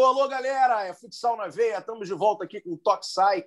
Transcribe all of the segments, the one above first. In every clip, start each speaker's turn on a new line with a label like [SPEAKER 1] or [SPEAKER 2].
[SPEAKER 1] Alô, alô, galera! É Futsal na Veia, estamos de volta aqui com o Toque Sai.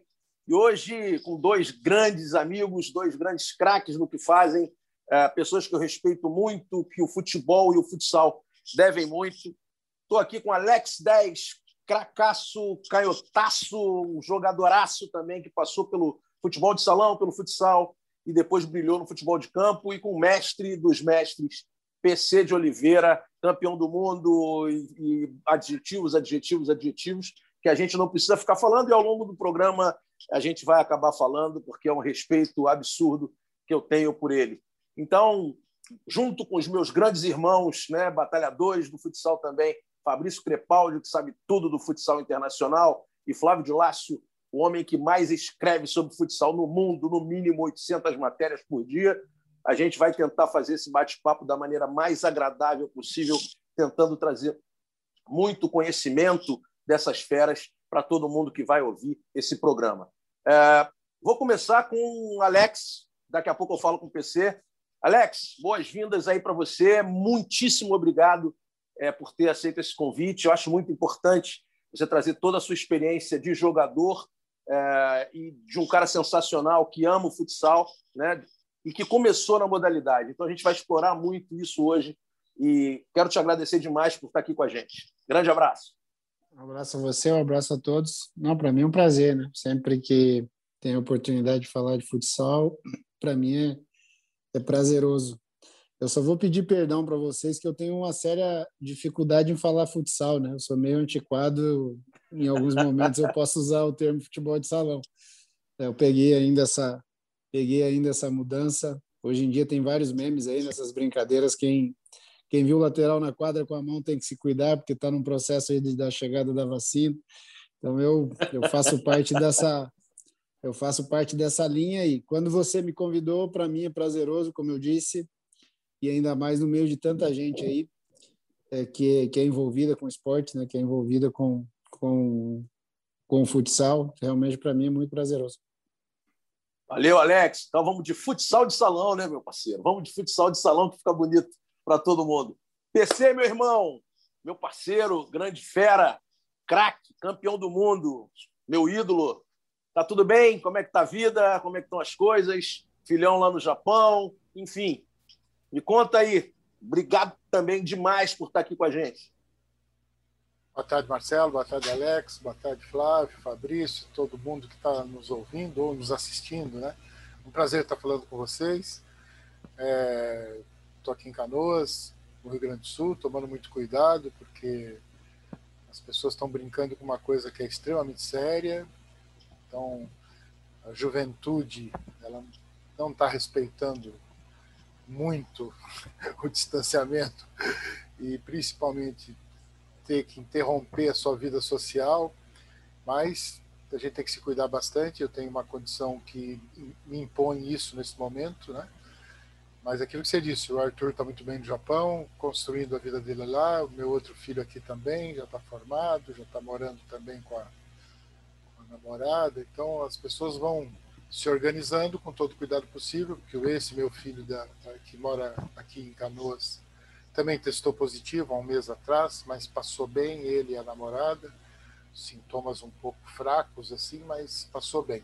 [SPEAKER 1] E hoje com dois grandes amigos, dois grandes craques no que fazem, é, pessoas que eu respeito muito, que o futebol e o futsal devem muito. Estou aqui com Alex 10, cracaço, canhotaço, um jogadoraço também, que passou pelo futebol de salão, pelo futsal, e depois brilhou no futebol de campo, e com o mestre dos mestres, PC de Oliveira, campeão do mundo, e, e adjetivos, adjetivos, adjetivos, que a gente não precisa ficar falando, e ao longo do programa a gente vai acabar falando, porque é um respeito absurdo que eu tenho por ele. Então, junto com os meus grandes irmãos, né, batalhadores do futsal também, Fabrício Crepaldi, que sabe tudo do futsal internacional, e Flávio de Lácio, o homem que mais escreve sobre futsal no mundo, no mínimo 800 matérias por dia. A gente vai tentar fazer esse bate-papo da maneira mais agradável possível, tentando trazer muito conhecimento dessas feras para todo mundo que vai ouvir esse programa. É, vou começar com Alex, daqui a pouco eu falo com o PC. Alex, boas-vindas aí para você. Muitíssimo obrigado é, por ter aceito esse convite. Eu acho muito importante você trazer toda a sua experiência de jogador é, e de um cara sensacional que ama o futsal, né? E que começou na modalidade. Então a gente vai explorar muito isso hoje e quero te agradecer demais por estar aqui com a gente. Grande abraço.
[SPEAKER 2] Um abraço a você, um abraço a todos. Não, para mim é um prazer, né? Sempre que tenho a oportunidade de falar de futsal, para mim é, é prazeroso. Eu só vou pedir perdão para vocês que eu tenho uma séria dificuldade em falar futsal, né? Eu sou meio antiquado, em alguns momentos eu posso usar o termo futebol de salão. Eu peguei ainda essa peguei ainda essa mudança. Hoje em dia tem vários memes aí nessas brincadeiras quem quem viu o lateral na quadra com a mão tem que se cuidar, porque está num processo aí de, da chegada da vacina. Então eu, eu faço parte dessa eu faço parte dessa linha e quando você me convidou, para mim é prazeroso, como eu disse, e ainda mais no meio de tanta gente aí é, que, que é envolvida com esporte, né, que é envolvida com, com, com o futsal, realmente para mim é muito prazeroso.
[SPEAKER 1] Valeu, Alex. Então vamos de futsal de salão, né, meu parceiro? Vamos de futsal de salão que fica bonito para todo mundo. PC, meu irmão, meu parceiro, grande fera, craque, campeão do mundo, meu ídolo. Tá tudo bem? Como é que tá a vida? Como é que estão as coisas? Filhão lá no Japão, enfim. Me conta aí. Obrigado também demais por estar aqui com a gente.
[SPEAKER 3] Boa tarde, Marcelo. Boa tarde, Alex. Boa tarde, Flávio, Fabrício, todo mundo que está nos ouvindo ou nos assistindo, né? Um prazer estar falando com vocês. É, Estou aqui em Canoas, no Rio Grande do Sul, tomando muito cuidado, porque as pessoas estão brincando com uma coisa que é extremamente séria. Então, a juventude ela não está respeitando muito o distanciamento e principalmente ter que interromper a sua vida social, mas a gente tem que se cuidar bastante. Eu tenho uma condição que me impõe isso nesse momento, né? Mas aquilo que você disse, o Arthur está muito bem no Japão, construindo a vida dele lá, o meu outro filho aqui também já está formado, já está morando também com a, com a, namorada. Então as pessoas vão se organizando com todo o cuidado possível, porque esse meu filho da, que mora aqui em Canoas também testou positivo há um mês atrás, mas passou bem, ele e a namorada, sintomas um pouco fracos assim, mas passou bem.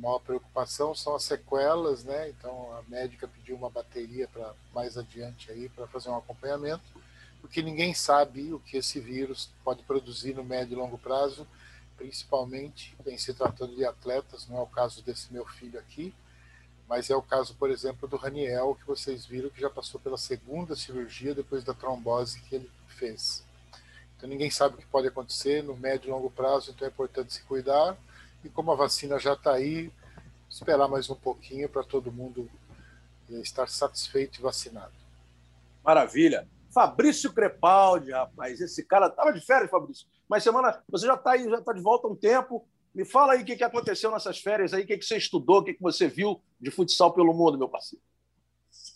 [SPEAKER 3] Maior preocupação são as sequelas, né? Então a médica pediu uma bateria para mais adiante aí para fazer um acompanhamento, porque ninguém sabe o que esse vírus pode produzir no médio e longo prazo, principalmente em se tratando de atletas, não é o caso desse meu filho aqui, mas é o caso, por exemplo, do Raniel, que vocês viram que já passou pela segunda cirurgia depois da trombose que ele fez. Então ninguém sabe o que pode acontecer no médio e longo prazo, então é importante se cuidar e como a vacina já está aí, esperar mais um pouquinho para todo mundo eh, estar satisfeito e vacinado.
[SPEAKER 1] Maravilha. Fabrício Crepaldi, rapaz, esse cara estava de férias, Fabrício. Mas semana, você já está aí, já está de volta há um tempo. Me fala aí o que, que aconteceu nessas férias aí, o que, que você estudou, o que, que você viu de futsal pelo mundo, meu parceiro.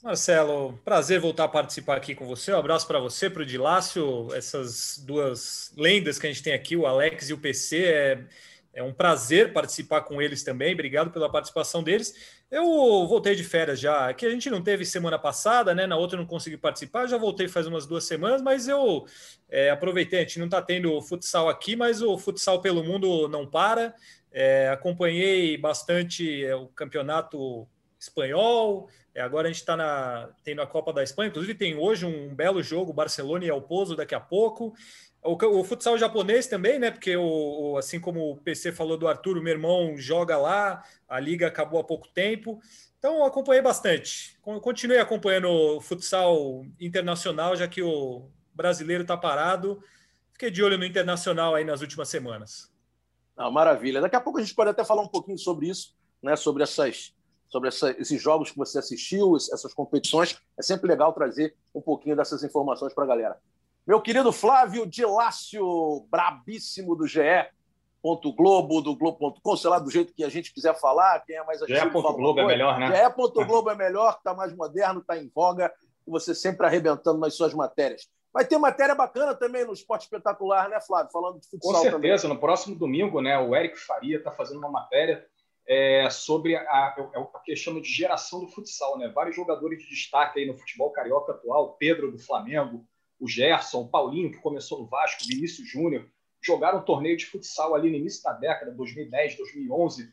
[SPEAKER 4] Marcelo, prazer voltar a participar aqui com você. Um abraço para você, para o Dilácio, essas duas lendas que a gente tem aqui, o Alex e o PC. É É um prazer participar com eles também. Obrigado pela participação deles. Eu voltei de férias já, que a gente não teve semana passada, né? Na outra eu não consegui participar. Já voltei faz umas duas semanas, mas eu é, aproveitei. A gente não está tendo futsal aqui, mas o futsal pelo mundo não para. É, acompanhei bastante é, o campeonato espanhol. É, agora a gente está tendo a Copa da Espanha. Inclusive tem hoje um belo jogo, Barcelona e El Pozo daqui a pouco. O, o, futsal japonês também, né? Porque o, o, assim como o PC falou do Arthur, meu irmão joga lá, a liga acabou há pouco tempo. Então acompanhei bastante. Continuei acompanhando o futsal internacional, já que o brasileiro está parado. Fiquei de olho no internacional aí nas últimas semanas.
[SPEAKER 1] Não, maravilha. Daqui a pouco a gente pode até falar um pouquinho sobre isso, né? Sobre essas, sobre essa, esses jogos que você assistiu, essas competições. É sempre legal trazer um pouquinho dessas informações para a galera. Meu querido Flávio Dilácio, brabíssimo do GE. Ponto Globo, do Globo.com, sei lá, do jeito que a gente quiser falar, quem é mais
[SPEAKER 5] ativo. GE. Globo é melhor, né?
[SPEAKER 1] GE. Globo é melhor, está mais moderno, está em voga, e você sempre arrebentando nas suas matérias. Vai ter matéria bacana também no Esporte Espetacular, né, Flávio? Falando de futsal
[SPEAKER 5] Com certeza,
[SPEAKER 1] também.
[SPEAKER 5] no próximo domingo, né, o Eric Faria está fazendo uma matéria é, sobre a, é o que chama de geração do futsal, né? Vários jogadores de destaque aí no futebol carioca atual, Pedro do Flamengo, o Gerson, o Paulinho, que começou no Vasco, Vinícius Júnior, jogaram um torneio de futsal ali no início da década, 2010, 2011,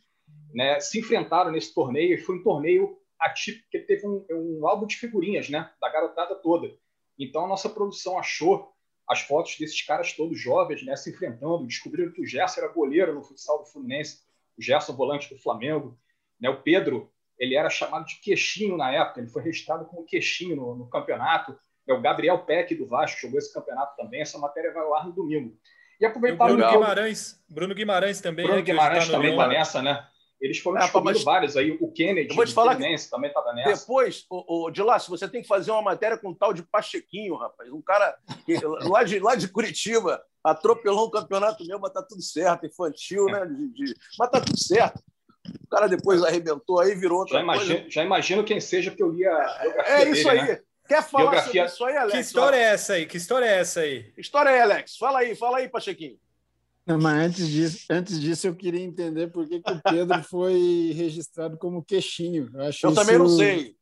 [SPEAKER 5] né? se enfrentaram nesse torneio e foi um torneio atípico, que teve um, um álbum de figurinhas né? da garotada toda. Então a nossa produção achou as fotos desses caras todos jovens né? se enfrentando, descobriram que o Gerson era goleiro no futsal do Fluminense, o Gerson volante do Flamengo, né? o Pedro ele era chamado de queixinho na época, ele foi registrado como queixinho no, no campeonato, é o Gabriel Peck do Vasco, jogou esse campeonato também. Essa matéria vai ao ar no domingo.
[SPEAKER 4] E aproveitar o Bruno Guimarães, Bruno Guimarães também.
[SPEAKER 5] Bruno né, Guimarães tá também está nessa, né? Eles foram é, descobrindo mas... vários aí. O Kennedy,
[SPEAKER 1] eu vou te falar
[SPEAKER 5] que também estava nessa.
[SPEAKER 1] Depois, o, o de lá, se você tem que fazer uma matéria com um tal de Pachequinho, rapaz. Um cara que, lá, de, lá de Curitiba atropelou um campeonato meu, mas tá tudo certo, infantil, né? De, de... Mas tá tudo certo. O cara depois arrebentou aí, virou outra
[SPEAKER 5] já imagino,
[SPEAKER 1] coisa.
[SPEAKER 5] Já imagino quem seja, porque eu li a
[SPEAKER 1] É isso dele, aí. Né? Quer falar
[SPEAKER 4] Biografia... sobre isso aí, Alex? Que história é essa aí? Que história é essa aí?
[SPEAKER 1] Que história é, Alex? Fala aí, fala aí, Pachequinho.
[SPEAKER 2] Não, mas antes disso, antes disso, eu queria entender por que, que o Pedro foi registrado como queixinho.
[SPEAKER 1] Eu, acho eu isso... também não sei.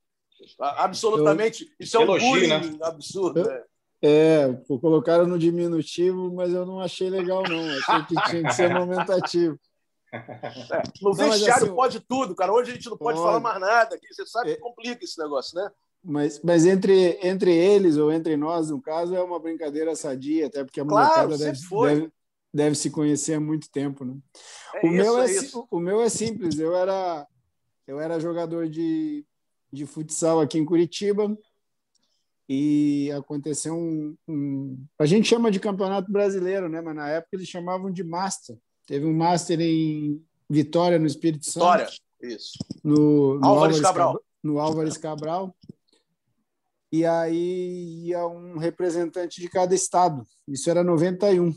[SPEAKER 1] Absolutamente. Eu... Isso é um Elogio, bullying né? absurdo. Eu...
[SPEAKER 2] Né? É, colocaram no diminutivo, mas eu não achei legal, não. Achei que tinha que ser nomentativo.
[SPEAKER 1] É, no não, vestiário assim, pode tudo, cara. Hoje a gente não pode, pode. falar mais nada. Aqui. Você sabe é... que complica esse negócio, né?
[SPEAKER 2] Mas, mas entre, entre eles ou entre nós, no caso, é uma brincadeira sadia, até porque a
[SPEAKER 1] claro,
[SPEAKER 2] molecada deve, deve, deve, se conhecer há muito tempo. Né? É o, isso, meu é, é o meu é simples. Eu era, eu era jogador de, de futsal aqui em Curitiba e aconteceu um, um, A gente chama de campeonato brasileiro, né? mas na época eles chamavam de Master. Teve um Master em Vitória, no Espírito
[SPEAKER 1] Vitória,
[SPEAKER 2] Santo.
[SPEAKER 1] Vitória, isso.
[SPEAKER 2] No, no
[SPEAKER 1] Álvares Cabral.
[SPEAKER 2] Cabral. No Álvares Cabral e aí ia um representante de cada estado. Isso era 91.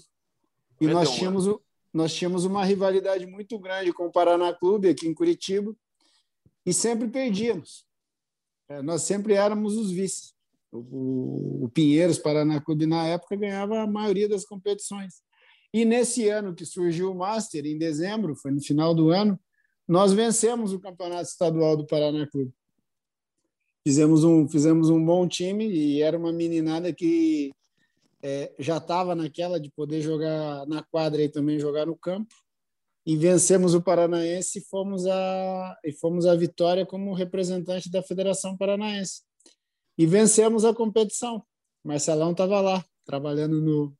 [SPEAKER 2] E 91, nós tínhamos, nós tínhamos uma rivalidade muito grande com o Paraná Clube aqui em Curitiba e sempre perdíamos. É, nós sempre éramos os vices. O, o Pinheiros Paraná Clube, na época, ganhava a maioria das competições. E nesse ano que surgiu o Master, em dezembro, foi no final do ano, nós vencemos o Campeonato Estadual do Paraná Clube fizemos um, fizemos um bom time e era uma meninada que é, já estava naquela de poder jogar na quadra e também jogar no campo. E vencemos o Paranaense e fomos a, e fomos a vitória como representante da Federação Paranaense. E vencemos a competição. Marcelão estava lá, trabalhando no,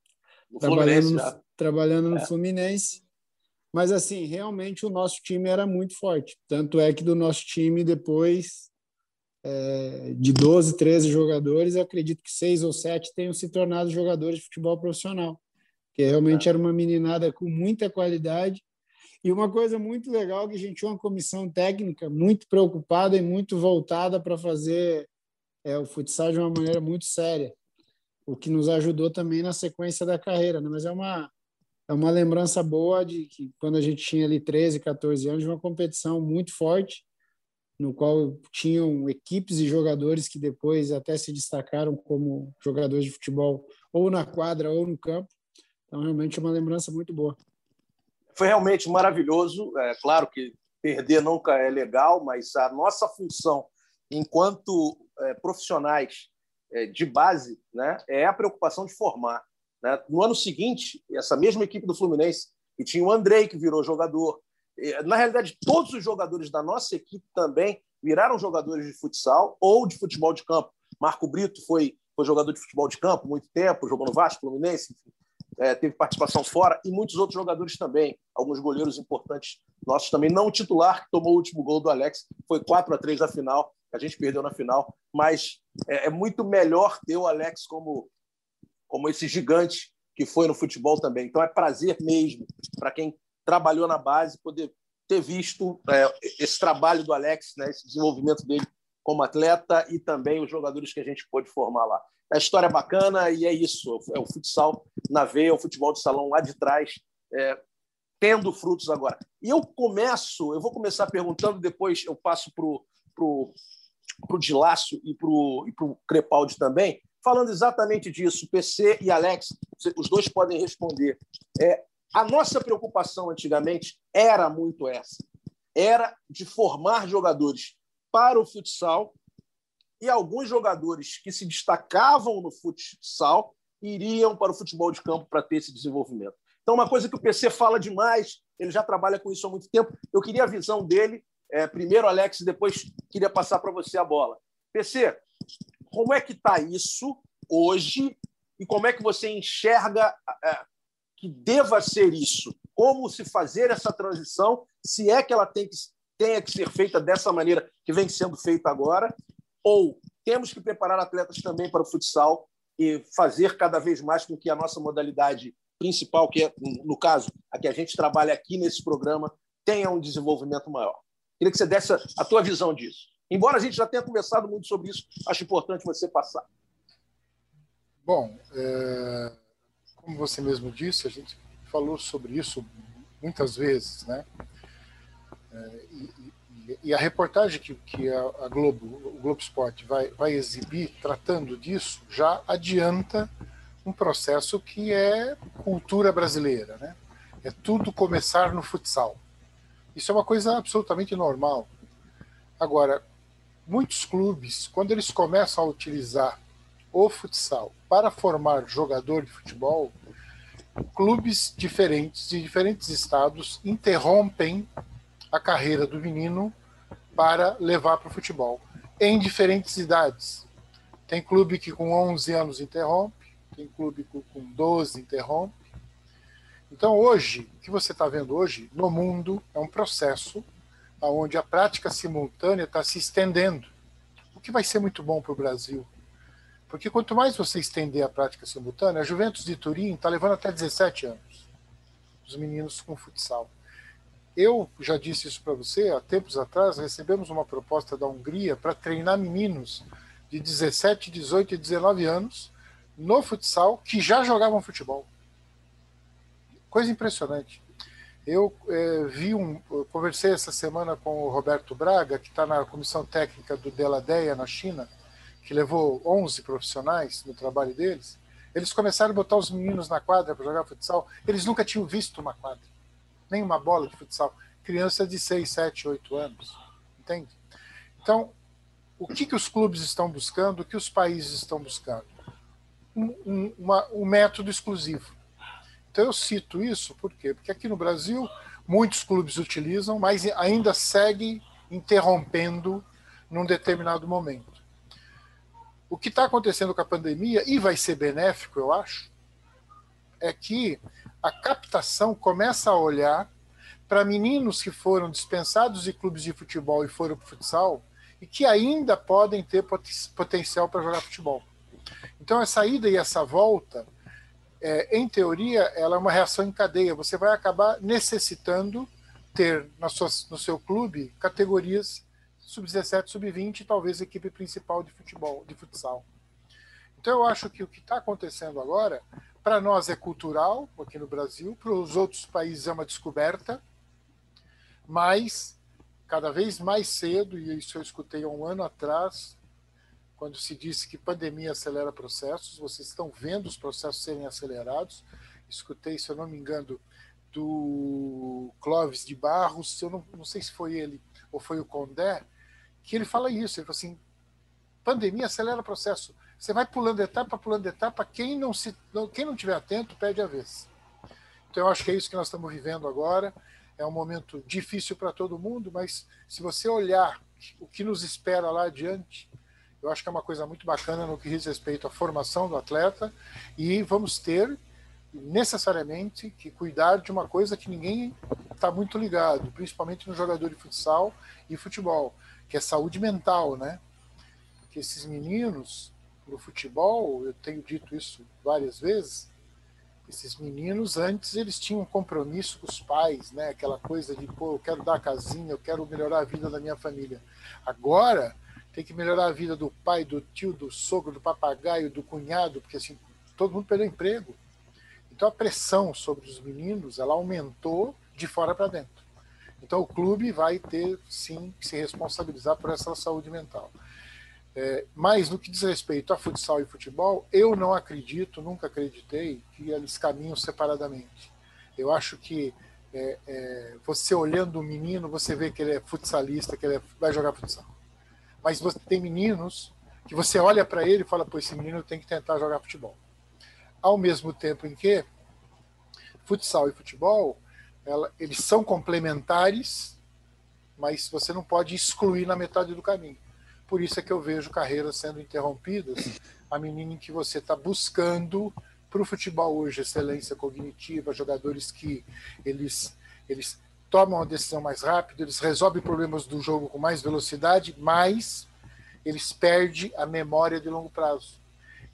[SPEAKER 2] trabalhando
[SPEAKER 1] Fluminense,
[SPEAKER 2] no, trabalhando no é. Fluminense. Mas, assim, realmente o nosso time era muito forte. Tanto é que do nosso time, depois, é, de 12, 13 jogadores, eu acredito que seis ou sete tenham se tornado jogadores de futebol profissional, que realmente era uma meninada com muita qualidade. E uma coisa muito legal que a gente tinha uma comissão técnica muito preocupada e muito voltada para fazer é, o futsal de uma maneira muito séria, o que nos ajudou também na sequência da carreira. Né? Mas é uma, é uma lembrança boa de que quando a gente tinha ali 13, 14 anos, de uma competição muito forte, no qual tinham equipes e jogadores que depois até se destacaram como jogadores de futebol ou na quadra ou no campo. Então, realmente é uma lembrança muito boa.
[SPEAKER 1] Foi realmente maravilhoso. É claro que perder nunca é legal, mas a nossa função enquanto é, profissionais é, de base né, é a preocupação de formar. Né? No ano seguinte, essa mesma equipe do Fluminense, que tinha o Andrei, que virou jogador, na realidade, todos os jogadores da nossa equipe também viraram jogadores de futsal ou de futebol de campo. Marco Brito foi, foi jogador de futebol de campo muito tempo, jogou no Vasco, Fluminense, enfim, é, teve participação fora, e muitos outros jogadores também, alguns goleiros importantes nossos também, não o titular, que tomou o último gol do Alex, foi 4 a 3 a final, a gente perdeu na final, mas é, é muito melhor ter o Alex como, como esse gigante que foi no futebol também. Então é prazer mesmo para quem trabalhou na base poder ter visto é, esse trabalho do Alex, né, esse desenvolvimento dele como atleta e também os jogadores que a gente pôde formar lá. A história é bacana e é isso, é o futsal na veia, é o futebol de salão lá de trás, é, tendo frutos agora. E eu começo, eu vou começar perguntando, depois eu passo para o para o Dilácio e para o Crepaldi também, falando exatamente disso. PC e Alex, os dois podem responder. É, a nossa preocupação antigamente era muito essa: era de formar jogadores para o futsal e alguns jogadores que se destacavam no futsal iriam para o futebol de campo para ter esse desenvolvimento. Então, uma coisa que o PC fala demais, ele já trabalha com isso há muito tempo. Eu queria a visão dele é, primeiro, Alex, depois queria passar para você a bola. PC, como é que está isso hoje e como é que você enxerga é, que deva ser isso? Como se fazer essa transição, se é que ela tem que, tenha que ser feita dessa maneira que vem sendo feita agora, ou temos que preparar atletas também para o futsal e fazer cada vez mais com que a nossa modalidade principal, que é, no caso, a que a gente trabalha aqui nesse programa, tenha um desenvolvimento maior. Queria que você desse a tua visão disso. Embora a gente já tenha conversado muito sobre isso, acho importante você passar.
[SPEAKER 3] Bom, é, como você mesmo disse, a gente falou sobre isso muitas vezes, né? É, e, e, a reportagem que, que a, Globo, o Globo Esporte vai, vai exibir tratando disso já adianta um processo que é cultura brasileira, né? É tudo começar no futsal. Isso é uma coisa absolutamente normal. Agora, muitos clubes, quando eles começam a utilizar o futsal para formar jogador de futebol, clubes diferentes de diferentes estados interrompem a carreira do menino para levar para o futebol em diferentes idades. Tem clube que com 11 anos interrompe, tem clube que com 12 interrompe, então, hoje, o que você está vendo hoje no mundo é um processo onde a prática simultânea está se estendendo, o que vai ser muito bom para o Brasil. Porque quanto mais você estender a prática simultânea, a Juventus de Turim está levando até 17 anos, os meninos com futsal. Eu já disse isso para você, há tempos atrás recebemos uma proposta da Hungria para treinar meninos de 17, 18 e 19 anos no futsal que já jogavam futebol. Coisa impressionante. Eu é, vi um, eu conversei essa semana com o Roberto Braga, que está na comissão técnica do Deladeia na China, que levou 11 profissionais no trabalho deles. Eles começaram a botar os meninos na quadra para jogar futsal. Eles nunca tinham visto uma quadra, nem uma bola de futsal. Criança de 6, 7, 8 anos. Entende? Então, o que, que os clubes estão buscando, o que os países estão buscando? Um, um, uma, um método exclusivo então eu cito isso por quê? Porque aqui no Brasil muitos clubes utilizam, mas ainda segue interrompendo num determinado momento. O que está acontecendo com a pandemia, e vai ser benéfico, eu acho, é que a captação começa a olhar para meninos que foram dispensados de clubes de futebol e foram para futsal e que ainda podem ter potencial para jogar futebol. Então, essa ida e essa volta é, em teoria, ela é uma reação em cadeia. Você vai acabar necessitando ter sua, no seu clube categorias sub-17, sub-20 e talvez equipe principal de futebol, de futsal. Então eu acho que o que está acontecendo agora, para nós é cultural aqui no Brasil, para os outros países é uma descoberta, mas cada vez mais cedo, e isso eu escutei há um ano atrás, quando se disse que pandemia acelera processos, vocês estão vendo os processos serem acelerados. Escutei, se eu não me engano, do Clóvis de Barros, eu não, não sei se foi ele ou foi o Condé, que ele fala isso. Ele fala assim: pandemia acelera o processo. Você vai pulando etapa, pulando etapa. Quem não se, quem não tiver atento perde a vez. Então eu acho que é isso que nós estamos vivendo agora. É um momento difícil para todo mundo, mas se você olhar o que nos espera lá adiante, eu acho que é uma coisa muito bacana no que diz respeito à formação do atleta e vamos ter necessariamente que cuidar de uma coisa que ninguém está muito ligado, principalmente no jogador de futsal e futebol, que é saúde mental, né? Porque esses meninos no futebol, eu tenho dito isso várias vezes, esses meninos antes eles tinham um compromisso com os pais, né? Aquela coisa de pô, eu quero dar casinha, eu quero melhorar a vida da minha família. Agora tem que melhorar a vida do pai, do tio, do sogro, do papagaio, do cunhado, porque assim todo mundo perdeu emprego. Então a pressão sobre os meninos ela aumentou de fora para dentro. Então o clube vai ter sim que se responsabilizar por essa saúde mental. É, mas no que diz respeito a futsal e futebol, eu não acredito, nunca acreditei que eles caminham separadamente. Eu acho que é, é, você olhando o menino, você vê que ele é futsalista, que ele é, vai jogar futsal. Mas você tem meninos que você olha para ele e fala, pô, esse menino tem que tentar jogar futebol ao mesmo tempo em que futsal e futebol ela, eles são complementares, mas você não pode excluir na metade do caminho. Por isso é que eu vejo carreiras sendo interrompidas, a menina em que você está buscando para o futebol hoje excelência cognitiva, jogadores que eles, eles tomam a decisão mais rápido, eles resolvem problemas do jogo com mais velocidade, mas eles perdem a memória de longo prazo.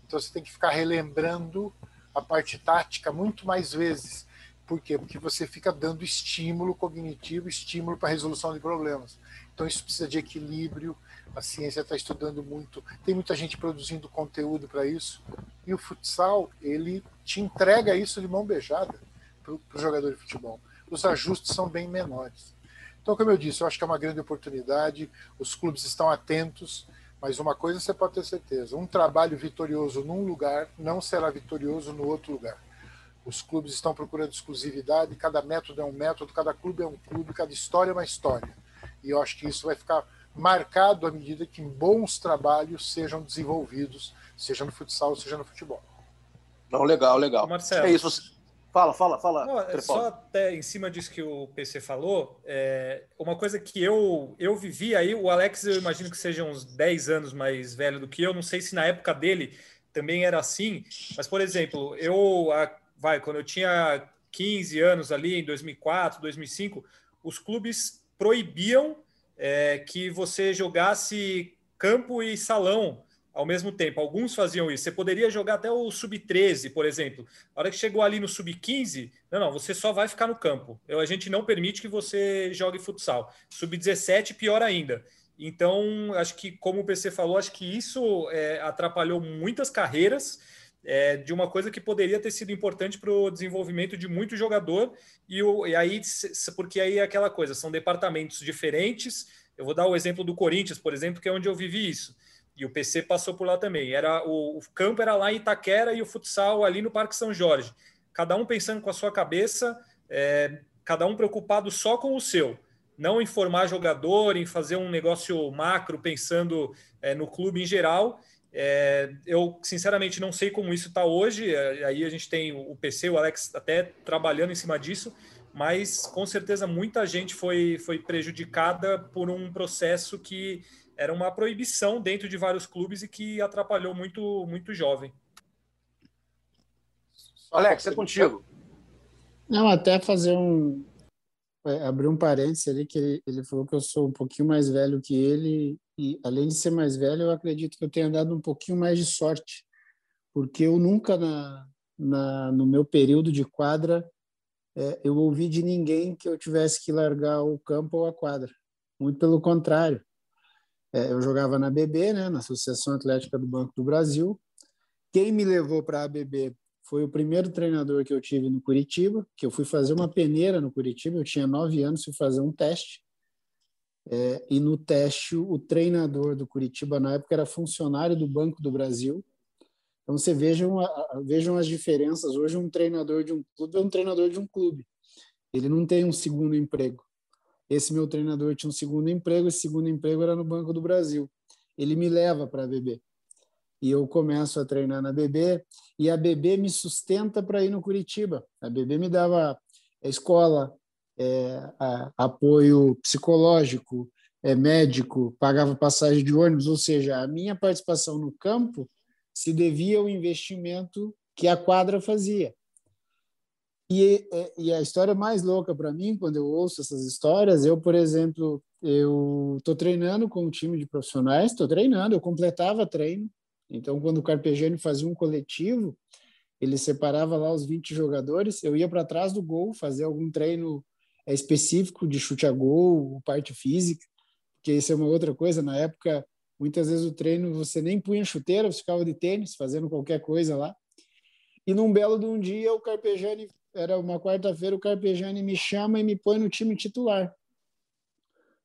[SPEAKER 3] Então você tem que ficar relembrando a parte tática muito mais vezes. Por quê? Porque você fica dando estímulo cognitivo, estímulo para resolução de problemas. Então isso precisa de equilíbrio. A ciência está estudando muito. Tem muita gente produzindo conteúdo para isso. E o futsal ele te entrega isso de mão beijada para o jogador de futebol. Os ajustes são bem menores. Então, como eu disse, eu acho que é uma grande oportunidade. Os clubes estão atentos mas uma coisa você pode ter certeza: um trabalho vitorioso num lugar não será vitorioso no outro lugar. Os clubes estão procurando exclusividade, cada método é um método, cada clube é um clube, cada história é uma história. E eu acho que isso vai ficar marcado à medida que bons trabalhos sejam desenvolvidos, seja no futsal, seja no futebol.
[SPEAKER 1] Não, legal, legal. Marcelo. É isso. Fala, fala, fala. Não,
[SPEAKER 4] é só até em cima disso que o PC falou, é, uma coisa que eu, eu vivi aí, o Alex eu imagino que seja uns 10 anos mais velho do que eu, não sei se na época dele também era assim, mas, por exemplo, eu, vai, quando eu tinha 15 anos ali, em 2004, 2005, os clubes proibiam é, que você jogasse campo e salão ao mesmo tempo. Alguns faziam isso. Você poderia jogar até o sub-13, por exemplo. A hora que chegou ali no sub-15, não, não, você só vai ficar no campo. Eu, a gente não permite que você jogue futsal. Sub-17, pior ainda. Então, acho que, como o PC falou, acho que isso é, atrapalhou muitas carreiras é, de uma coisa que poderia ter sido importante para o desenvolvimento de muito jogador. E, o, e aí, porque aí é aquela coisa, são departamentos diferentes. Eu vou dar o exemplo do Corinthians, por exemplo, que é onde eu vivi isso e o PC passou por lá também. Era o, o, campo era lá em Itaquera e o futsal ali no Parque São Jorge. Cada um pensando com a sua cabeça, é, cada um preocupado só com o seu. Não em formar jogador, em fazer um negócio macro, pensando é, no clube em geral. É, eu, sinceramente, não sei como isso está hoje. É, aí a gente tem o PC, o Alex até trabalhando em cima disso, mas com certeza muita gente foi, foi prejudicada por um processo que era uma proibição dentro de vários clubes e que atrapalhou muito, muito jovem.
[SPEAKER 1] Alex, é contigo.
[SPEAKER 2] Não, até fazer um. É, abrir um parênteses ali, que ele, ele falou que eu sou um pouquinho mais velho que ele, e além de ser mais velho, eu acredito que eu tenha dado um pouquinho mais de sorte, porque eu nunca, na, na no meu período de quadra, é, eu ouvi de ninguém que eu tivesse que largar o campo ou a quadra. Muito pelo contrário. É, eu jogava na BB, né, na Associação Atlética do Banco do Brasil. Quem me levou para a ABB foi o primeiro treinador que eu tive no Curitiba, que eu fui fazer uma peneira no Curitiba, eu tinha nove anos, fui fazer um teste. É, e no teste, o treinador do Curitiba, na época, era funcionário do Banco do Brasil. Então, você vejam, vejam as diferenças. Hoje, um treinador de um clube é um treinador de um clube. Ele não tem um segundo emprego. Esse meu treinador tinha um segundo emprego, esse segundo emprego era no Banco do Brasil. Ele me leva para a BB. E eu começo a treinar na BB e a BB me sustenta para ir no Curitiba. A BB me dava escola, é, a, apoio psicológico, é, médico, pagava passagem de ônibus, ou seja, a minha participação no campo se devia ao investimento que a quadra fazia. E, é, e a história mais louca para mim, quando eu ouço essas histórias, eu, por exemplo, eu estou treinando com um time de profissionais, estou treinando, eu completava treino. Então, quando o Carpegiani fazia um coletivo, ele separava lá os 20 jogadores, eu ia para trás do gol, fazer algum treino é, específico de chute a gol, parte física, porque isso é uma outra coisa. Na época, muitas vezes o treino você nem punha chuteira, você ficava de tênis, fazendo qualquer coisa lá. E num belo de um dia, o Carpegiani era uma quarta-feira, o Carpegiani me chama e me põe no time titular.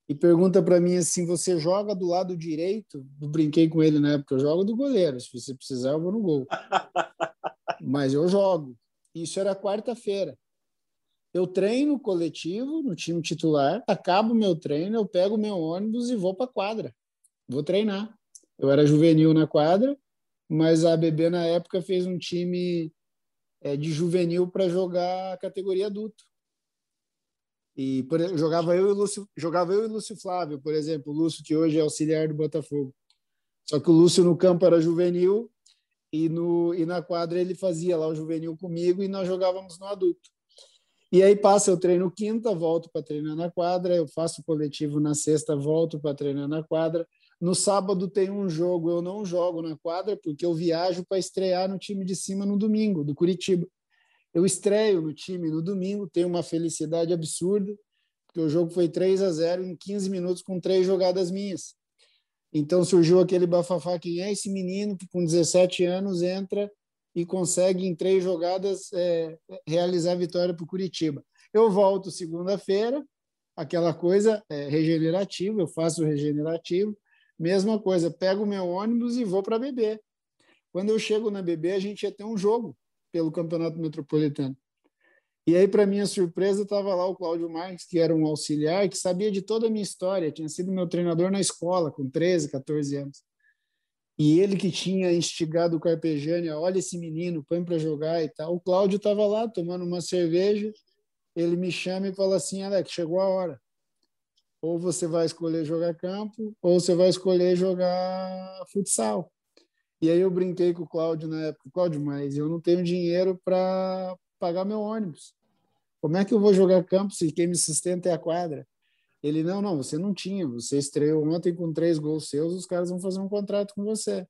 [SPEAKER 2] E pergunta para mim assim: você joga do lado direito? Eu brinquei com ele na época, eu jogo do goleiro. Se você precisar, eu vou no gol. Mas eu jogo. Isso era quarta-feira. Eu treino coletivo no time titular, acabo meu treino, eu pego meu ônibus e vou para a quadra. Vou treinar. Eu era juvenil na quadra, mas a BB na época fez um time é, de juvenil para jogar a categoria adulto. E por, jogava eu e Lúcio, jogava eu e Lúcio Flávio, por exemplo, o Lúcio que hoje é auxiliar do Botafogo. Só que o Lúcio no campo era juvenil e no e na quadra ele fazia lá o juvenil comigo e nós jogávamos no adulto. E aí passa eu treino quinta, volto para treinar na quadra, eu faço coletivo na sexta, volto para treinar na quadra. No sábado tem um jogo, eu não jogo na quadra porque eu viajo para estrear no time de cima no domingo, do Curitiba. Eu estreio no time no domingo, tenho uma felicidade absurda, porque o jogo foi 3 a 0 em 15 minutos com três jogadas minhas. Então surgiu aquele bafafá, quem é esse menino que com 17 anos entra e consegue em três jogadas é, realizar a vitória para o Curitiba. Eu volto segunda-feira, aquela coisa é, regenerativa, eu faço o regenerativo, Mesma coisa, pego o meu ônibus e vou para beber. Quando eu chego na BB, a gente ia ter um jogo pelo Campeonato Metropolitano. E aí, para minha surpresa, estava lá o Cláudio Marques, que era um auxiliar, que sabia de toda a minha história, tinha sido meu treinador na escola, com 13, 14 anos. E ele que tinha instigado o Carpegiani, olha esse menino, põe para jogar e tal. O Cláudio estava lá tomando uma cerveja, ele me chama e fala assim, Alex, chegou a hora ou você vai escolher jogar campo, ou você vai escolher jogar futsal. E aí eu brinquei com o Cláudio na época, Cláudio, mas eu não tenho dinheiro para pagar meu ônibus. Como é que eu vou jogar campo se quem me sustenta é a quadra? Ele, não, não, você não tinha, você estreou ontem com três gols seus, os caras vão fazer um contrato com você.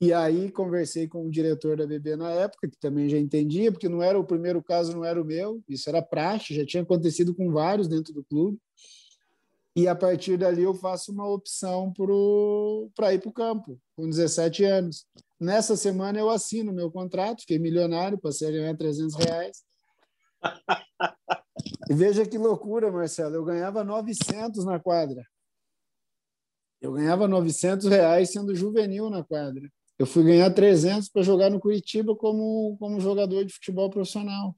[SPEAKER 2] E aí conversei com o diretor da BB na época, que também já entendia, porque não era o primeiro caso, não era o meu, isso era praxe, já tinha acontecido com vários dentro do clube e a partir dali eu faço uma opção para ir para o campo, com 17 anos. Nessa semana eu assino meu contrato, fiquei milionário, passei a ganhar 300 reais. E veja que loucura, Marcelo, eu ganhava 900 na quadra. Eu ganhava 900 reais sendo juvenil na quadra. Eu fui ganhar 300 para jogar no Curitiba como, como jogador de futebol profissional.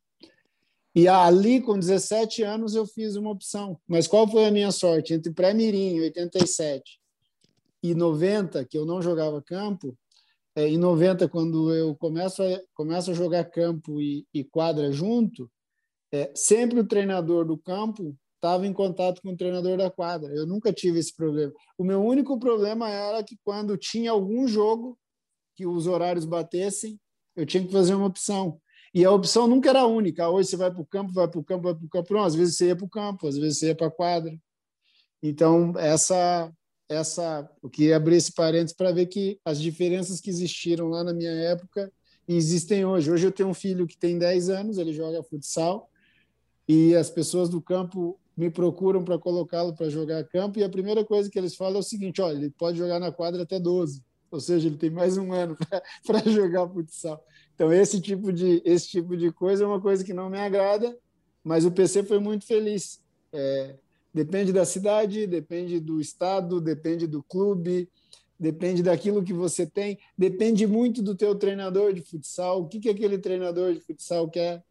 [SPEAKER 2] E ali, com 17 anos, eu fiz uma opção. Mas qual foi a minha sorte? Entre pré-mirim, 87, e 90, que eu não jogava campo, é, em 90, quando eu começo a, começo a jogar campo e, e quadra junto, é, sempre o treinador do campo estava em contato com o treinador da quadra. Eu nunca tive esse problema. O meu único problema era que quando tinha algum jogo que os horários batessem, eu tinha que fazer uma opção. E a opção nunca era única. Hoje você vai para o campo, vai para o campo, vai para o campo. Não, às vezes você ia para o campo, às vezes você ia para a quadra. Então, essa, essa, eu queria abrir esse parênteses para ver que as diferenças que existiram lá na minha época existem hoje. Hoje eu tenho um filho que tem 10 anos, ele joga futsal, e as pessoas do campo me procuram para colocá-lo para jogar campo, e a primeira coisa que eles falam é o seguinte: olha, ele pode jogar na quadra até 12, ou seja, ele tem mais um ano para jogar futsal. Então, esse tipo, de, esse tipo de coisa é uma coisa que não me agrada, mas o PC foi muito feliz. É, depende da cidade, depende do estado, depende do clube, depende daquilo que você tem, depende muito do teu treinador de futsal, o que, que aquele treinador de futsal quer.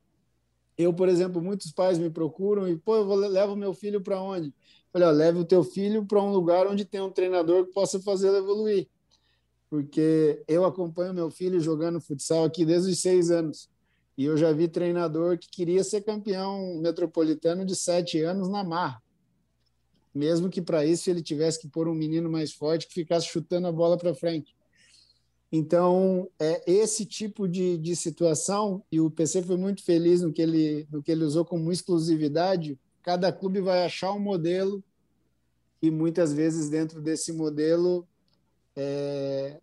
[SPEAKER 2] Eu, por exemplo, muitos pais me procuram e, pô, eu vou, levo meu filho para onde? Olha, leve o teu filho para um lugar onde tem um treinador que possa fazê-lo evoluir. Porque eu acompanho meu filho jogando futsal aqui desde os seis anos. E eu já vi treinador que queria ser campeão metropolitano de sete anos na marra. Mesmo que para isso ele tivesse que pôr um menino mais forte que ficasse chutando a bola para frente. Então, é esse tipo de, de situação, e o PC foi muito feliz no que, ele, no que ele usou como exclusividade. Cada clube vai achar um modelo, e muitas vezes, dentro desse modelo, é,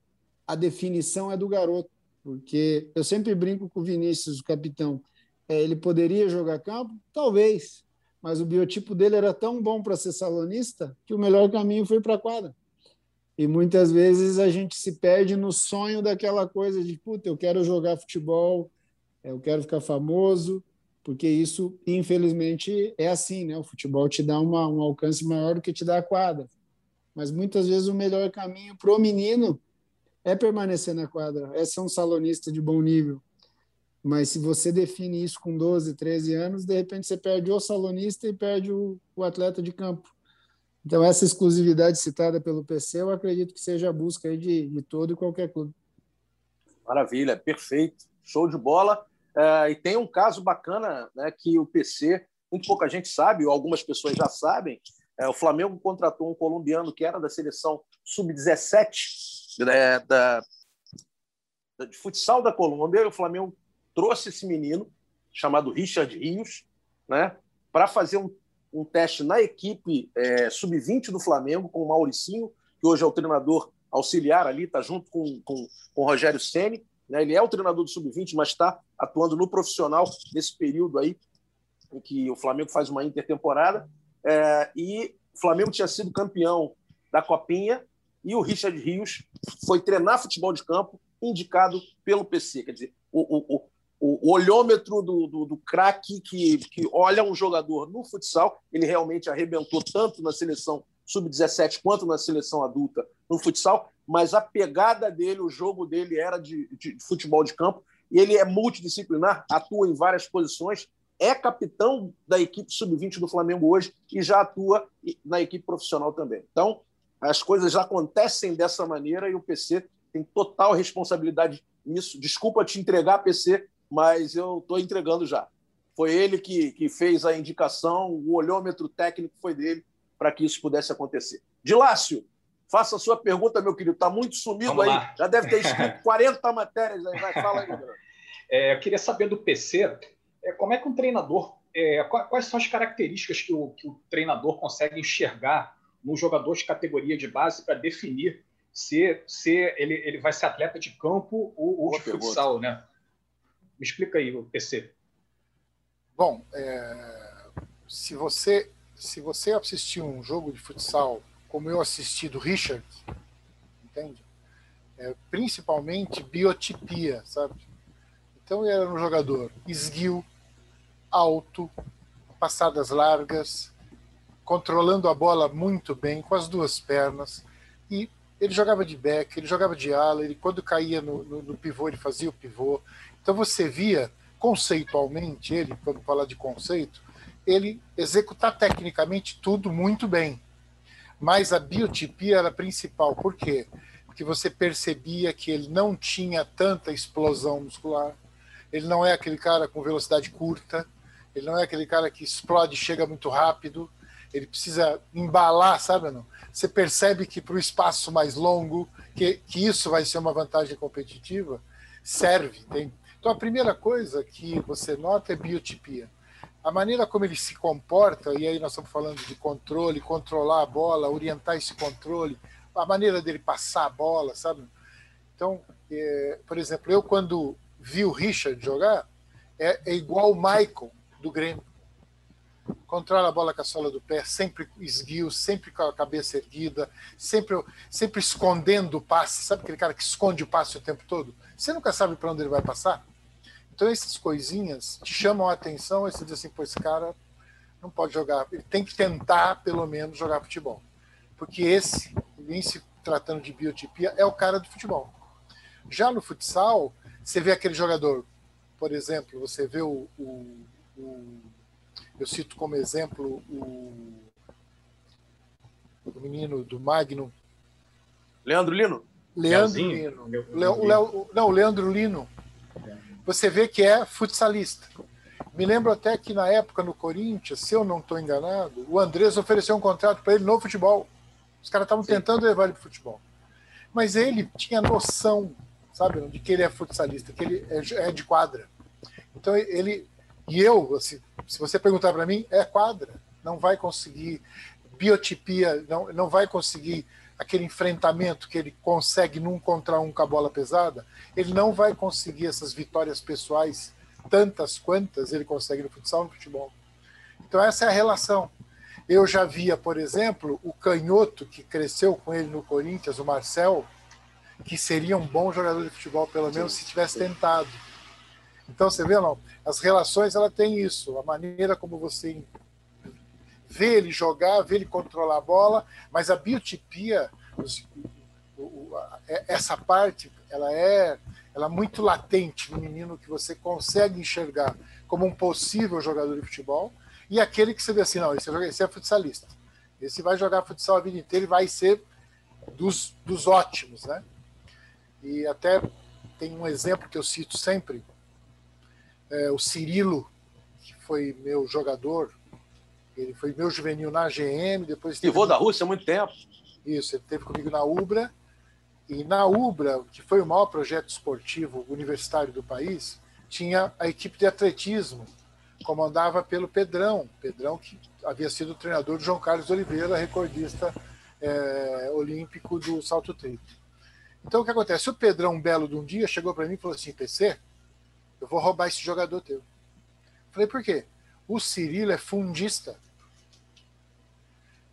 [SPEAKER 2] a definição é do garoto porque eu sempre brinco com o Vinícius, o capitão. É, ele poderia jogar campo? Talvez, mas o biotipo dele era tão bom para ser salonista que o melhor caminho foi para a quadra. E muitas vezes a gente se perde no sonho daquela coisa de, puta, eu quero jogar futebol, eu quero ficar famoso, porque isso, infelizmente, é assim, né? O futebol te dá uma, um alcance maior do que te dá a quadra. Mas muitas vezes o melhor caminho para o menino é permanecer na quadra, é ser um salonista de bom nível. Mas se você define isso com 12, 13 anos, de repente você perde o salonista e perde o, o atleta de campo. Então, essa exclusividade citada pelo PC, eu acredito que seja a busca de, de todo e qualquer clube.
[SPEAKER 1] Maravilha, perfeito, show de bola. É, e tem um caso bacana né, que o PC, muito pouca gente sabe, ou algumas pessoas já sabem, é, o Flamengo contratou um colombiano que era da seleção sub-17 é, da, de futsal da Colômbia, o Flamengo trouxe esse menino, chamado Richard Rios, né, para fazer um, um, teste na equipe é, sub-20 do Flamengo, com o Mauricinho, que hoje é o treinador auxiliar ali, está junto com, com, com o Rogério Ceni. Né, ele é o treinador do sub-20, mas está atuando no profissional nesse período aí, em que o Flamengo faz uma intertemporada. É, e o Flamengo tinha sido campeão da Copinha e o Richard Rios foi treinar futebol de campo indicado pelo PC. Quer dizer, o, o, o, olhômetro do, do, do craque que, que olha um jogador no futsal, ele realmente arrebentou tanto na seleção sub-17 quanto na seleção adulta no futsal, mas a pegada dele, o jogo dele era de, de, de futebol de campo, e ele é multidisciplinar, atua em várias posições, é capitão da equipe sub-20 do Flamengo hoje e já atua na equipe profissional também. Então, as coisas acontecem dessa maneira e o PC tem total responsabilidade nisso. Desculpa te entregar, PC, mas eu estou entregando já. Foi ele que, que fez a indicação, o olhômetro técnico foi dele para que isso pudesse acontecer. Dilácio, faça a sua pergunta, meu querido. Está muito sumido
[SPEAKER 5] Vamos
[SPEAKER 1] aí.
[SPEAKER 5] Lá.
[SPEAKER 1] Já deve ter escrito 40 matérias aí. Vai, fala aí,
[SPEAKER 5] é, Eu queria saber do PC é, como é que um treinador. É, quais são as características que o, que o treinador consegue enxergar num jogador de categoria de base para definir se, se ele, ele vai ser atleta de campo ou, ou de futsal, né? Me explica aí, PC.
[SPEAKER 3] Bom, é, se você se você assistir um jogo de futsal como eu assisti do Richard, entende? É, principalmente biotipia, sabe? Então ele era um jogador esguio, alto, passadas largas, controlando a bola muito bem, com as duas pernas. E ele jogava de back, ele jogava de ala, ele quando caía no, no, no pivô, ele fazia o pivô. Então você via conceitualmente ele, quando fala de conceito, ele executar tecnicamente tudo muito bem. Mas a biotipia era a principal. Por quê? Porque você percebia que ele não tinha tanta explosão muscular, ele não é aquele cara com velocidade curta, ele não é aquele cara que explode e chega muito rápido, ele precisa embalar, sabe? Não? Você percebe que para o espaço mais longo, que, que isso vai ser uma vantagem competitiva, serve. Tem. Então, a primeira coisa que você nota é biotipia. A maneira como ele se comporta, e aí nós estamos falando de controle, controlar a bola, orientar esse controle, a maneira dele passar a bola, sabe? Então, é, por exemplo, eu quando vi o Richard jogar, é, é igual o Michael do Grêmio controla a bola com a sola do pé, sempre esguio, sempre com a cabeça erguida, sempre, sempre escondendo o passe. Sabe aquele cara que esconde o passe o tempo todo? Você nunca sabe para onde ele vai passar. Então, essas coisinhas te chamam a atenção e você diz assim: pô, esse cara não pode jogar, ele tem que tentar, pelo menos, jogar futebol. Porque esse, em se tratando de biotipia, é o cara do futebol. Já no futsal, você vê aquele jogador, por exemplo, você vê o, o o eu cito como exemplo o, o menino do Magno.
[SPEAKER 1] Leandro Lino?
[SPEAKER 3] Leandro Lino. Leo, Leo, não, Leandro Lino. Você vê que é futsalista. Me lembro até que na época no Corinthians, se eu não estou enganado, o Andrés ofereceu um contrato para ele no futebol. Os caras estavam tentando levar ele para o futebol. Mas ele tinha noção, sabe, de que ele é futsalista, que ele é, é de quadra. Então ele. E eu, assim, se você perguntar para mim, é quadra. Não vai conseguir biotipia, não, não vai conseguir aquele enfrentamento que ele consegue num contra um com a bola pesada, ele não vai conseguir essas vitórias pessoais, tantas quantas ele consegue no futsal no futebol. Então essa é a relação. Eu já via, por exemplo, o canhoto que cresceu com ele no Corinthians, o Marcel, que seria um bom jogador de futebol, pelo menos se tivesse tentado. Então você vê, não, as relações ela tem isso, a maneira como você vê ele jogar, vê ele controlar a bola, mas a biotipia, é, essa parte, ela é, ela é muito latente no menino que você consegue enxergar como um possível jogador de futebol, e aquele que você vê assim, não, esse é, esse é futsalista. Esse vai jogar futsal a vida inteira e vai ser dos, dos ótimos, né? E até tem um exemplo que eu cito sempre, é, o Cirilo, que foi meu jogador, ele foi meu juvenil na GM, depois...
[SPEAKER 1] Pivô da Rússia há muito tempo.
[SPEAKER 3] Isso, ele teve comigo na Ubra, e na Ubra, que foi o maior projeto esportivo universitário do país, tinha a equipe de atletismo, comandava pelo Pedrão, Pedrão que havia sido treinador de João Carlos Oliveira, recordista é, olímpico do salto triplo. Então o que acontece? O Pedrão, um belo de um dia, chegou para mim e falou assim: PC, eu vou roubar esse jogador teu. Falei, por quê? O Cirilo é fundista.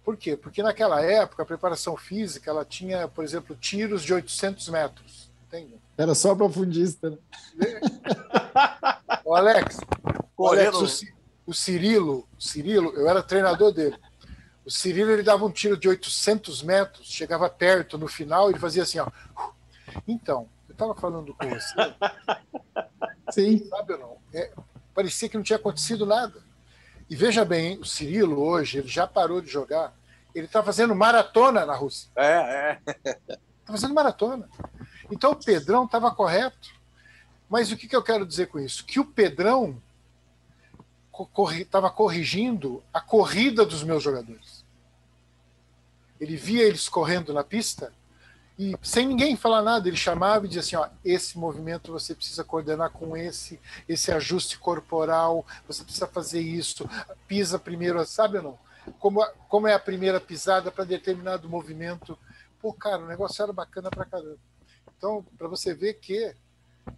[SPEAKER 3] Por quê? Porque naquela época a preparação física ela tinha, por exemplo, tiros de 800 metros. Entende?
[SPEAKER 2] Era só para fundista. Né?
[SPEAKER 3] o Alex, Alex, o, o Cirilo, o Cirilo, eu era treinador dele. O Cirilo ele dava um tiro de 800 metros, chegava perto no final e fazia assim, ó. Então, eu estava falando com você.
[SPEAKER 2] Sim.
[SPEAKER 3] Sabe ou não? É, parecia que não tinha acontecido nada. E veja bem, o Cirilo hoje, ele já parou de jogar, ele está fazendo maratona na Rússia.
[SPEAKER 1] É, é.
[SPEAKER 3] Está fazendo maratona. Então o Pedrão estava correto. Mas o que, que eu quero dizer com isso? Que o Pedrão estava corrigindo a corrida dos meus jogadores. Ele via eles correndo na pista e sem ninguém falar nada, ele chamava e dizia assim: ó, esse movimento você precisa coordenar com esse, esse ajuste corporal, você precisa fazer isso, pisa primeiro, sabe ou não? Como, como é a primeira pisada para determinado movimento. Pô, cara, o negócio era bacana pra caramba. Então, para você ver que.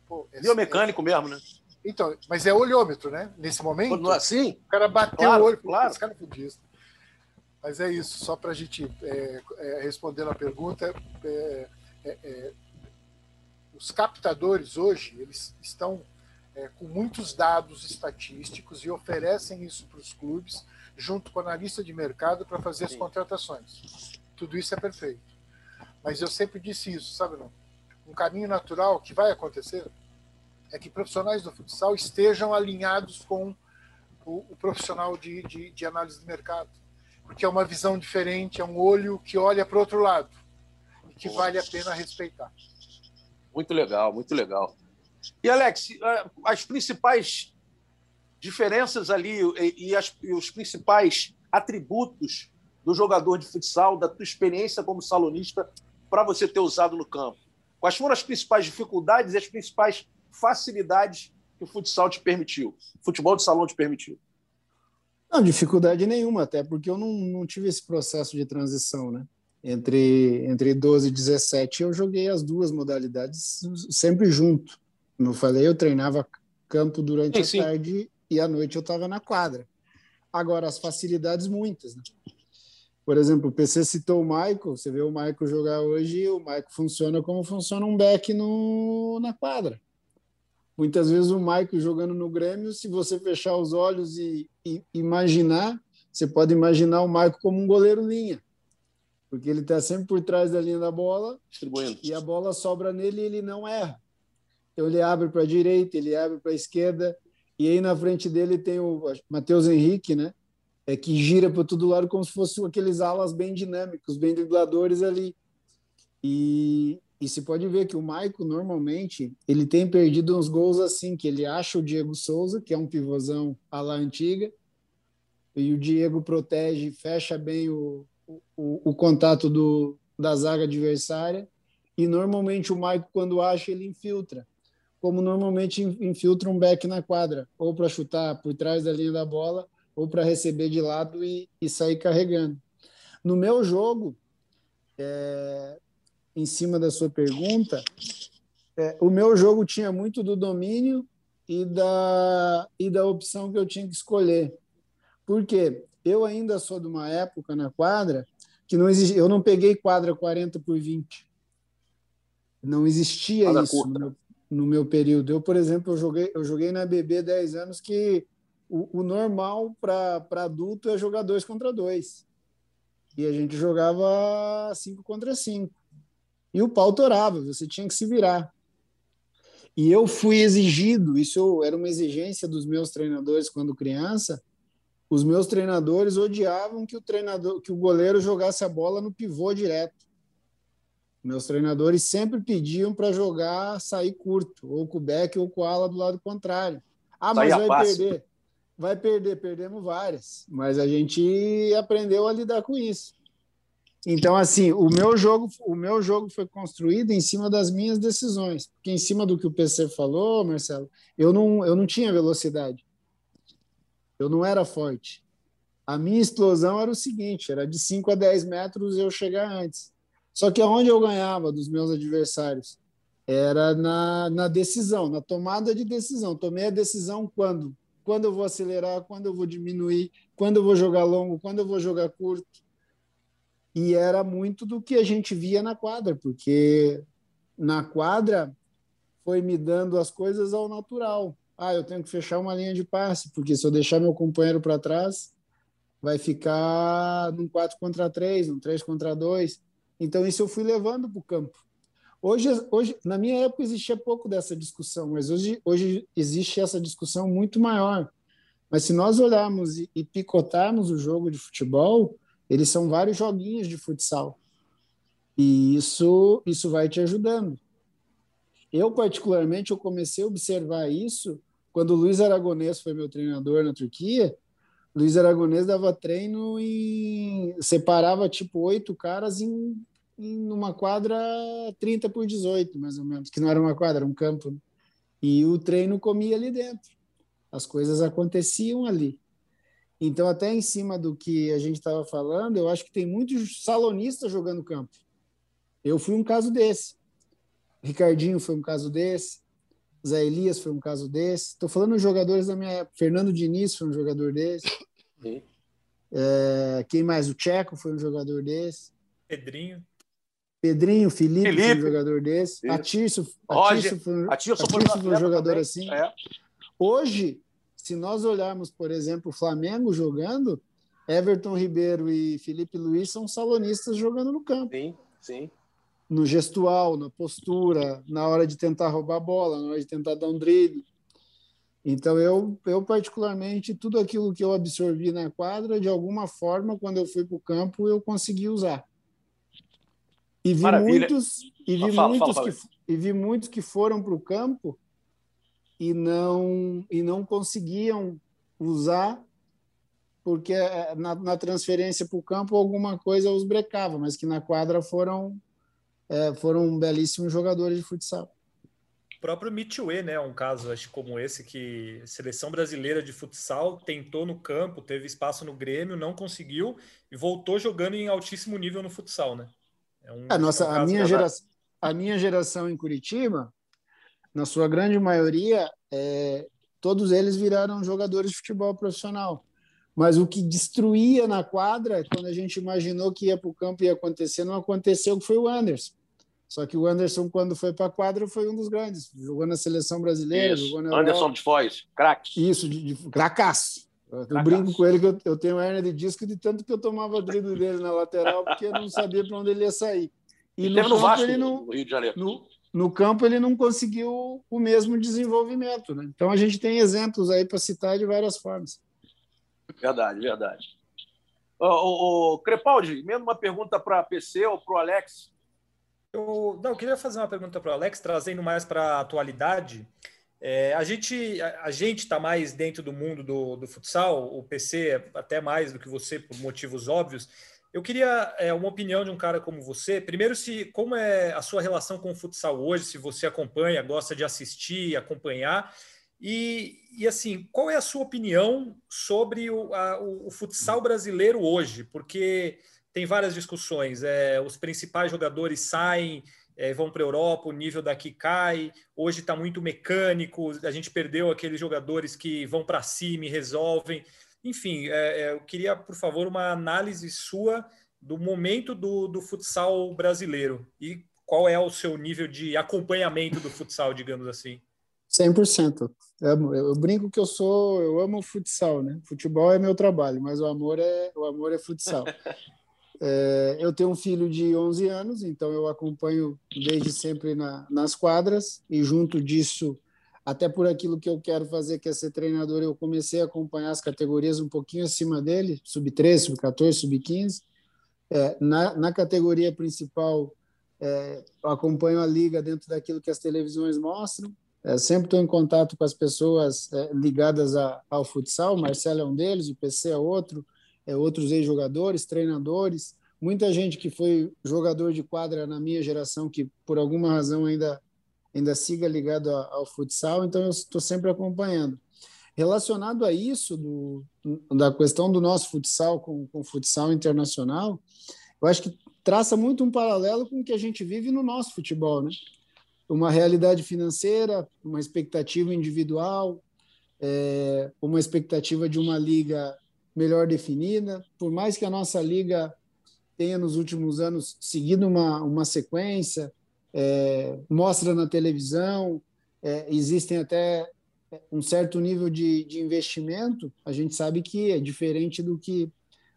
[SPEAKER 1] Pô, Biomecânico é, mesmo, né?
[SPEAKER 3] Então, mas é olhômetro, né? Nesse momento.
[SPEAKER 1] Assim?
[SPEAKER 3] O cara bateu claro, o olho. Claro. Esse cara é fudista. Mas é isso, só para a gente é, é, responder a pergunta. É, é, é, os captadores hoje eles estão é, com muitos dados estatísticos e oferecem isso para os clubes, junto com a analista de mercado, para fazer Sim. as contratações. Tudo isso é perfeito. Mas eu sempre disse isso, sabe não? Um caminho natural que vai acontecer é que profissionais do futsal estejam alinhados com o, o profissional de, de, de, análise de mercado. Porque é uma visão diferente, é um olho que olha para o outro lado e que vale a pena respeitar.
[SPEAKER 1] Muito legal, muito legal. E, Alex, as principais diferenças ali e, as, e os principais atributos do jogador de futsal, da tua experiência como salonista, para você ter usado no campo? Quais foram as principais dificuldades e as principais facilidades que o futsal te permitiu, o futebol de salão te permitiu?
[SPEAKER 2] Não, dificuldade nenhuma, até porque eu não, não tive esse processo de transição, né? Entre, entre 12 e 17, eu joguei as duas modalidades sempre junto. Como eu falei, eu treinava campo durante sim, a sim. tarde e à noite eu estava na quadra. Agora, as facilidades, muitas. Né? Por exemplo, o PC citou o Michael, você vê o Michael jogar hoje, o Michael funciona como funciona um back no, na quadra. Muitas vezes o Maico jogando no Grêmio, se você fechar os olhos e, e imaginar, você pode imaginar o Maico como um goleiro linha. Porque ele está sempre por trás da linha da bola
[SPEAKER 1] Distribuindo.
[SPEAKER 2] e a bola sobra nele e ele não erra. Então ele abre para a direita, ele abre para a esquerda. E aí na frente dele tem o Matheus Henrique, né? É que gira para todo lado como se fossem aqueles alas bem dinâmicos, bem dribladores ali. E, e se pode ver que o Maico, normalmente, ele tem perdido uns gols assim, que ele acha o Diego Souza, que é um pivôzão à la antiga, e o Diego protege, fecha bem o, o, o contato do, da zaga adversária, e normalmente o Maico, quando acha, ele infiltra, como normalmente infiltra um back na quadra, ou para chutar por trás da linha da bola, ou para receber de lado e, e sair carregando. No meu jogo, é, em cima da sua pergunta, é, o meu jogo tinha muito do domínio e da, e da opção que eu tinha que escolher. Por quê? Eu ainda sou de uma época na quadra que não existia, eu não peguei quadra 40 por 20. Não existia quadra isso no meu, no meu, período. Eu, por exemplo, eu joguei, eu joguei na BB 10 anos que o, o normal para adulto é jogar dois contra dois. E a gente jogava 5 contra 5 e o pau torava, você tinha que se virar. E eu fui exigido, isso era uma exigência dos meus treinadores quando criança. Os meus treinadores odiavam que o treinador, que o goleiro jogasse a bola no pivô direto. Meus treinadores sempre pediam para jogar sair curto, ou com o back ou com a ala do lado contrário. Ah, mas vai perder. Vai perder, perdemos várias, mas a gente aprendeu a lidar com isso. Então, assim, o meu jogo, o meu jogo foi construído em cima das minhas decisões, porque em cima do que o PC falou, Marcelo, eu não, eu não tinha velocidade, eu não era forte. A minha explosão era o seguinte: era de 5 a 10 metros eu chegar antes. Só que aonde eu ganhava dos meus adversários era na, na decisão, na tomada de decisão. Tomei a decisão quando? Quando eu vou acelerar, quando eu vou diminuir, quando eu vou jogar longo, quando eu vou jogar curto e era muito do que a gente via na quadra, porque na quadra foi me dando as coisas ao natural. Ah, eu tenho que fechar uma linha de passe, porque se eu deixar meu companheiro para trás, vai ficar num 4 contra 3, num 3 contra 2. Então, isso eu fui levando para o campo. Hoje, hoje, na minha época, existia pouco dessa discussão, mas hoje, hoje existe essa discussão muito maior. Mas se nós olharmos e, e picotarmos o jogo de futebol, eles são vários joguinhos de futsal. E isso, isso vai te ajudando. Eu, particularmente, eu comecei a observar isso quando o Luiz Aragonês foi meu treinador na Turquia. Luiz Aragonês dava treino e separava tipo oito caras em, em uma quadra 30 por 18, mais ou menos, que não era uma quadra, era um campo. E o treino comia ali dentro. As coisas aconteciam ali. Então, até em cima do que a gente estava falando, eu acho que tem muitos salonistas jogando campo. Eu fui um caso desse. Ricardinho foi um caso desse. Zé Elias foi um caso desse. Estou falando de jogadores da minha época. Fernando Diniz foi um jogador desse. É, quem mais? O Tcheco foi um jogador desse.
[SPEAKER 4] Pedrinho.
[SPEAKER 2] Pedrinho, Felipe, Felipe. foi um jogador desse. Isso. Atirso, Atirso foi, Atirso foi, foi um jogador também. assim. É. Hoje, se nós olharmos, por exemplo, o Flamengo jogando, Everton Ribeiro e Felipe Luiz são salonistas jogando no campo.
[SPEAKER 1] Sim, sim.
[SPEAKER 2] No gestual, na postura, na hora de tentar roubar a bola, na hora de tentar dar um drible. Então, eu, eu particularmente, tudo aquilo que eu absorvi na quadra, de alguma forma, quando eu fui para o campo, eu consegui usar. E vi Maravilha. muitos, e vi fala, muitos fala, fala. que e vi muitos que foram para o campo e não e não conseguiam usar porque eh, na, na transferência para o campo alguma coisa os brecava, mas que na quadra foram é, foram belíssimos jogadores de futsal.
[SPEAKER 4] O próprio Mitchue, né, um caso acho como esse que a seleção brasileira de futsal tentou no campo, teve espaço no Grêmio, não conseguiu e voltou jogando em altíssimo nível no futsal, né?
[SPEAKER 2] É um, a nossa, é um a minha geração, a minha geração em Curitiba, na sua grande maioria, é, todos eles viraram jogadores de futebol profissional. Mas o que destruía na quadra, quando a gente imaginou que ia para o campo e ia acontecer, não aconteceu, que foi o Anderson. Só que o Anderson, quando foi para a quadra, foi um dos grandes. Jogou na seleção brasileira. Na
[SPEAKER 1] Anderson de Foz, craque.
[SPEAKER 2] Isso, de, de cracaço. Eu cracaço. brinco com ele que eu, eu tenho hernia de disco de tanto que eu tomava drible dele na lateral, porque eu não sabia para onde ele ia sair.
[SPEAKER 1] E, e no, no Vasco, ele no, no Rio de Janeiro.
[SPEAKER 2] No, no campo ele não conseguiu o mesmo desenvolvimento. Né? Então a gente tem exemplos aí para citar de várias formas.
[SPEAKER 1] Verdade, verdade. O, o, o Crepaldi, mesmo uma pergunta para PC ou para o Alex.
[SPEAKER 4] Eu, não, eu queria fazer uma pergunta para o Alex, trazendo mais para a atualidade. É, a gente a, a gente está mais dentro do mundo do, do futsal, o PC é até mais do que você por motivos óbvios. Eu queria é, uma opinião de um cara como você. Primeiro, se como é a sua relação com o futsal hoje, se você acompanha, gosta de assistir, acompanhar. E, e assim, qual é a sua opinião sobre o, a, o, futsal brasileiro hoje? Porque tem várias discussões. É, os principais jogadores saem, é, vão para a Europa, o nível daqui cai. Hoje está muito mecânico. A gente perdeu aqueles jogadores que vão para cima e resolvem. Enfim, é, é, eu queria, por favor, uma análise sua do momento do, do futsal brasileiro e qual é o seu nível de acompanhamento do futsal, digamos assim.
[SPEAKER 2] 100%. Eu, eu brinco que eu sou, eu amo futsal, né? Futebol é meu trabalho, mas o amor é, o amor é futsal. É, eu tenho um filho de 11 anos, então eu acompanho desde sempre na, nas quadras e junto disso até por aquilo que eu quero fazer, que é ser treinador, eu comecei a acompanhar as categorias um pouquinho acima dele, sub-13, sub-14, sub-15. É, na, na categoria principal, é, acompanho a liga dentro daquilo que as televisões mostram. É, sempre estou em contato com as pessoas é, ligadas a, ao futsal. O Marcelo é um deles, o PC é outro, é, outros ex-jogadores, treinadores. Muita gente que foi jogador de quadra na minha geração, que por alguma razão ainda ainda siga ligado ao, futsal, então eu estou sempre acompanhando. Relacionado a isso, do, da questão do nosso futsal com, com o futsal internacional, eu acho que traça muito um paralelo com o que a gente vive no nosso futebol, né? Uma realidade financeira, uma expectativa individual, é, uma expectativa de uma liga melhor definida. Por mais que a nossa liga tenha nos últimos anos seguido uma, uma sequência, é, mostra na televisão, é, existem até um certo nível de, de investimento, a gente sabe que é diferente do que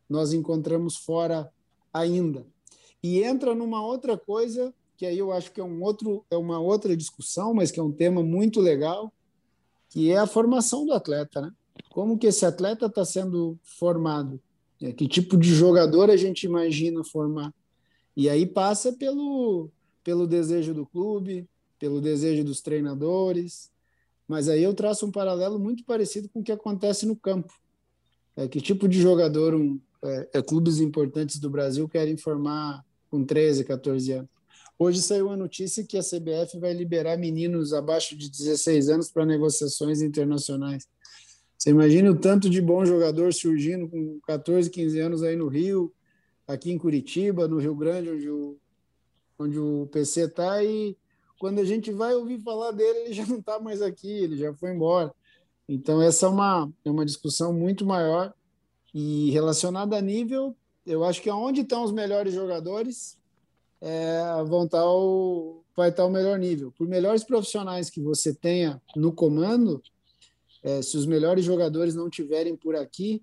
[SPEAKER 2] nós encontramos fora ainda. E entra numa outra coisa que aí eu acho que é um outro é uma outra discussão, mas que é um tema muito legal, que é a formação do atleta, né? Como que esse atleta está sendo formado? É, que tipo de jogador a gente imagina formar? E aí passa pelo pelo desejo do clube, pelo desejo dos treinadores. Mas aí eu traço um paralelo muito parecido com o que acontece no campo. É, que tipo de jogador um, é, é, clubes importantes do Brasil querem formar com 13, 14 anos? Hoje saiu a notícia que a CBF vai liberar meninos abaixo de 16 anos para negociações internacionais. Você imagina o tanto de bom jogador surgindo com 14, 15 anos aí no Rio, aqui em Curitiba, no Rio Grande, onde o onde o PC está, e quando a gente vai ouvir falar dele, ele já não está mais aqui, ele já foi embora. Então, essa é uma, é uma discussão muito maior e relacionada a nível, eu acho que onde estão os melhores jogadores é, vão estar tá o, vai estar tá o melhor nível. Por melhores profissionais que você tenha no comando, é, se os melhores jogadores não tiverem por aqui,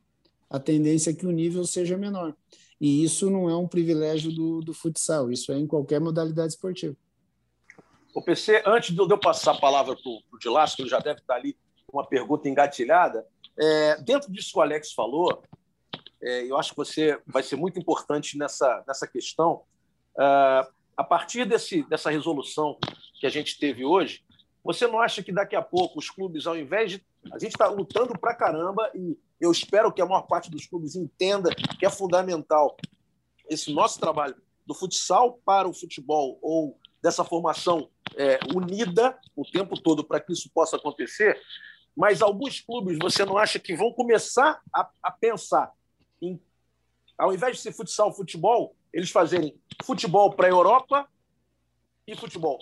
[SPEAKER 2] a tendência é que o nível seja menor. E isso não é um privilégio do, do futsal, isso é em qualquer modalidade esportiva.
[SPEAKER 1] O PC, antes de eu passar a palavra para o Dilasco, que ele já deve estar ali com uma pergunta engatilhada, é, dentro disso que o Alex falou, é, eu acho que você vai ser muito importante nessa, nessa questão. É, a partir desse, dessa resolução que a gente teve hoje, você não acha que daqui a pouco os clubes, ao invés de. A gente está lutando para caramba e eu espero que a maior parte dos clubes entenda que é fundamental esse nosso trabalho do futsal para o futebol ou dessa formação é, unida o tempo todo para que isso possa acontecer. Mas alguns clubes, você não acha que vão começar a, a pensar em, ao invés de ser futsal, futebol, eles fazerem futebol para a Europa e futebol.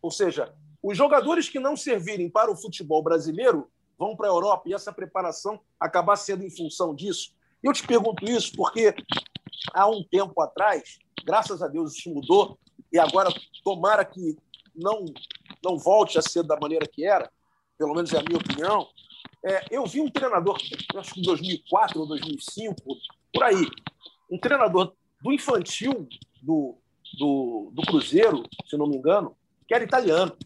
[SPEAKER 1] Ou seja, os jogadores que não servirem para o futebol brasileiro vão para a Europa e essa preparação acabar sendo em função disso. Eu te pergunto isso porque há um tempo atrás, graças a Deus isso mudou e agora tomara que não não volte a ser da maneira que era, pelo menos é a minha opinião. É, eu vi um treinador, acho que em 2004 ou 2005, por aí, um treinador do infantil do, do, do Cruzeiro, se não me engano, que era italiano.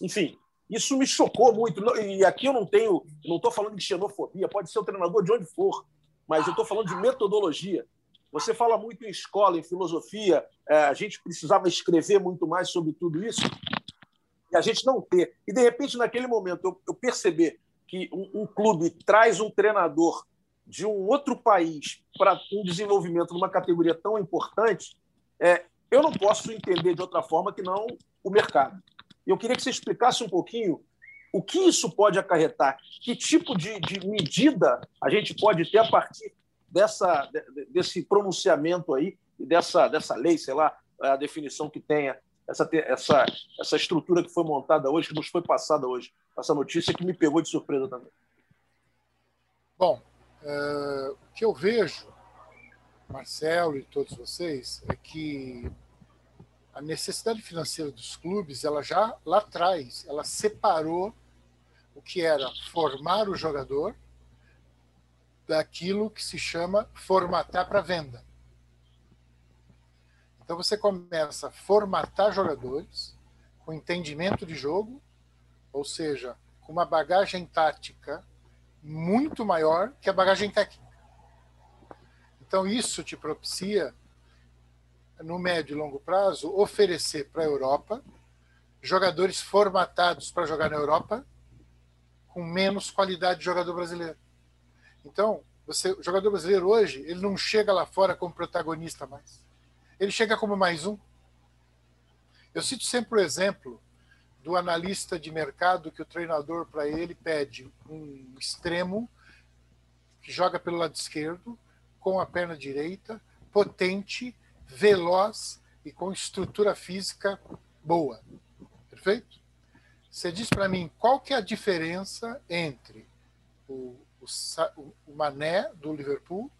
[SPEAKER 1] Enfim, isso me chocou muito. E aqui eu não tenho, não estou falando de xenofobia, pode ser o treinador de onde for, mas eu estou falando de metodologia. Você fala muito em escola, em filosofia, é, a gente precisava escrever muito mais sobre tudo isso, e a gente não ter. E, de repente, naquele momento, eu, perceber que um, um clube traz um treinador de um outro país para um desenvolvimento numa categoria tão importante, é, eu não posso entender de outra forma que não o mercado. Eu queria que você explicasse um pouquinho o que isso pode acarretar, que tipo de, de medida a gente pode ter a partir dessa, desse pronunciamento aí, dessa, dessa lei, sei lá, a definição que tenha, essa, essa, essa estrutura que foi montada hoje, que nos foi passada hoje, essa notícia que me pegou de surpresa também.
[SPEAKER 3] Bom, uh, o que eu vejo, Marcelo e todos vocês, é que a necessidade financeira dos clubes, ela já lá atrás, ela separou o que era formar o jogador daquilo que se chama formatar para venda. Então você começa a formatar jogadores com entendimento de jogo, ou seja, com uma bagagem tática muito maior que a bagagem técnica. Então isso te propicia no médio e longo prazo, oferecer para a Europa jogadores formatados para jogar na Europa com menos qualidade de jogador brasileiro. Então, você, o jogador brasileiro hoje, ele não chega lá fora como protagonista mais. Ele chega como mais um. Eu cito sempre o exemplo do analista de mercado que o treinador para ele pede um extremo que joga pelo lado esquerdo, com a perna direita, potente, veloz e com estrutura física boa. Perfeito? Você diz para mim qual que é a diferença entre o, o, o Mané do Liverpool,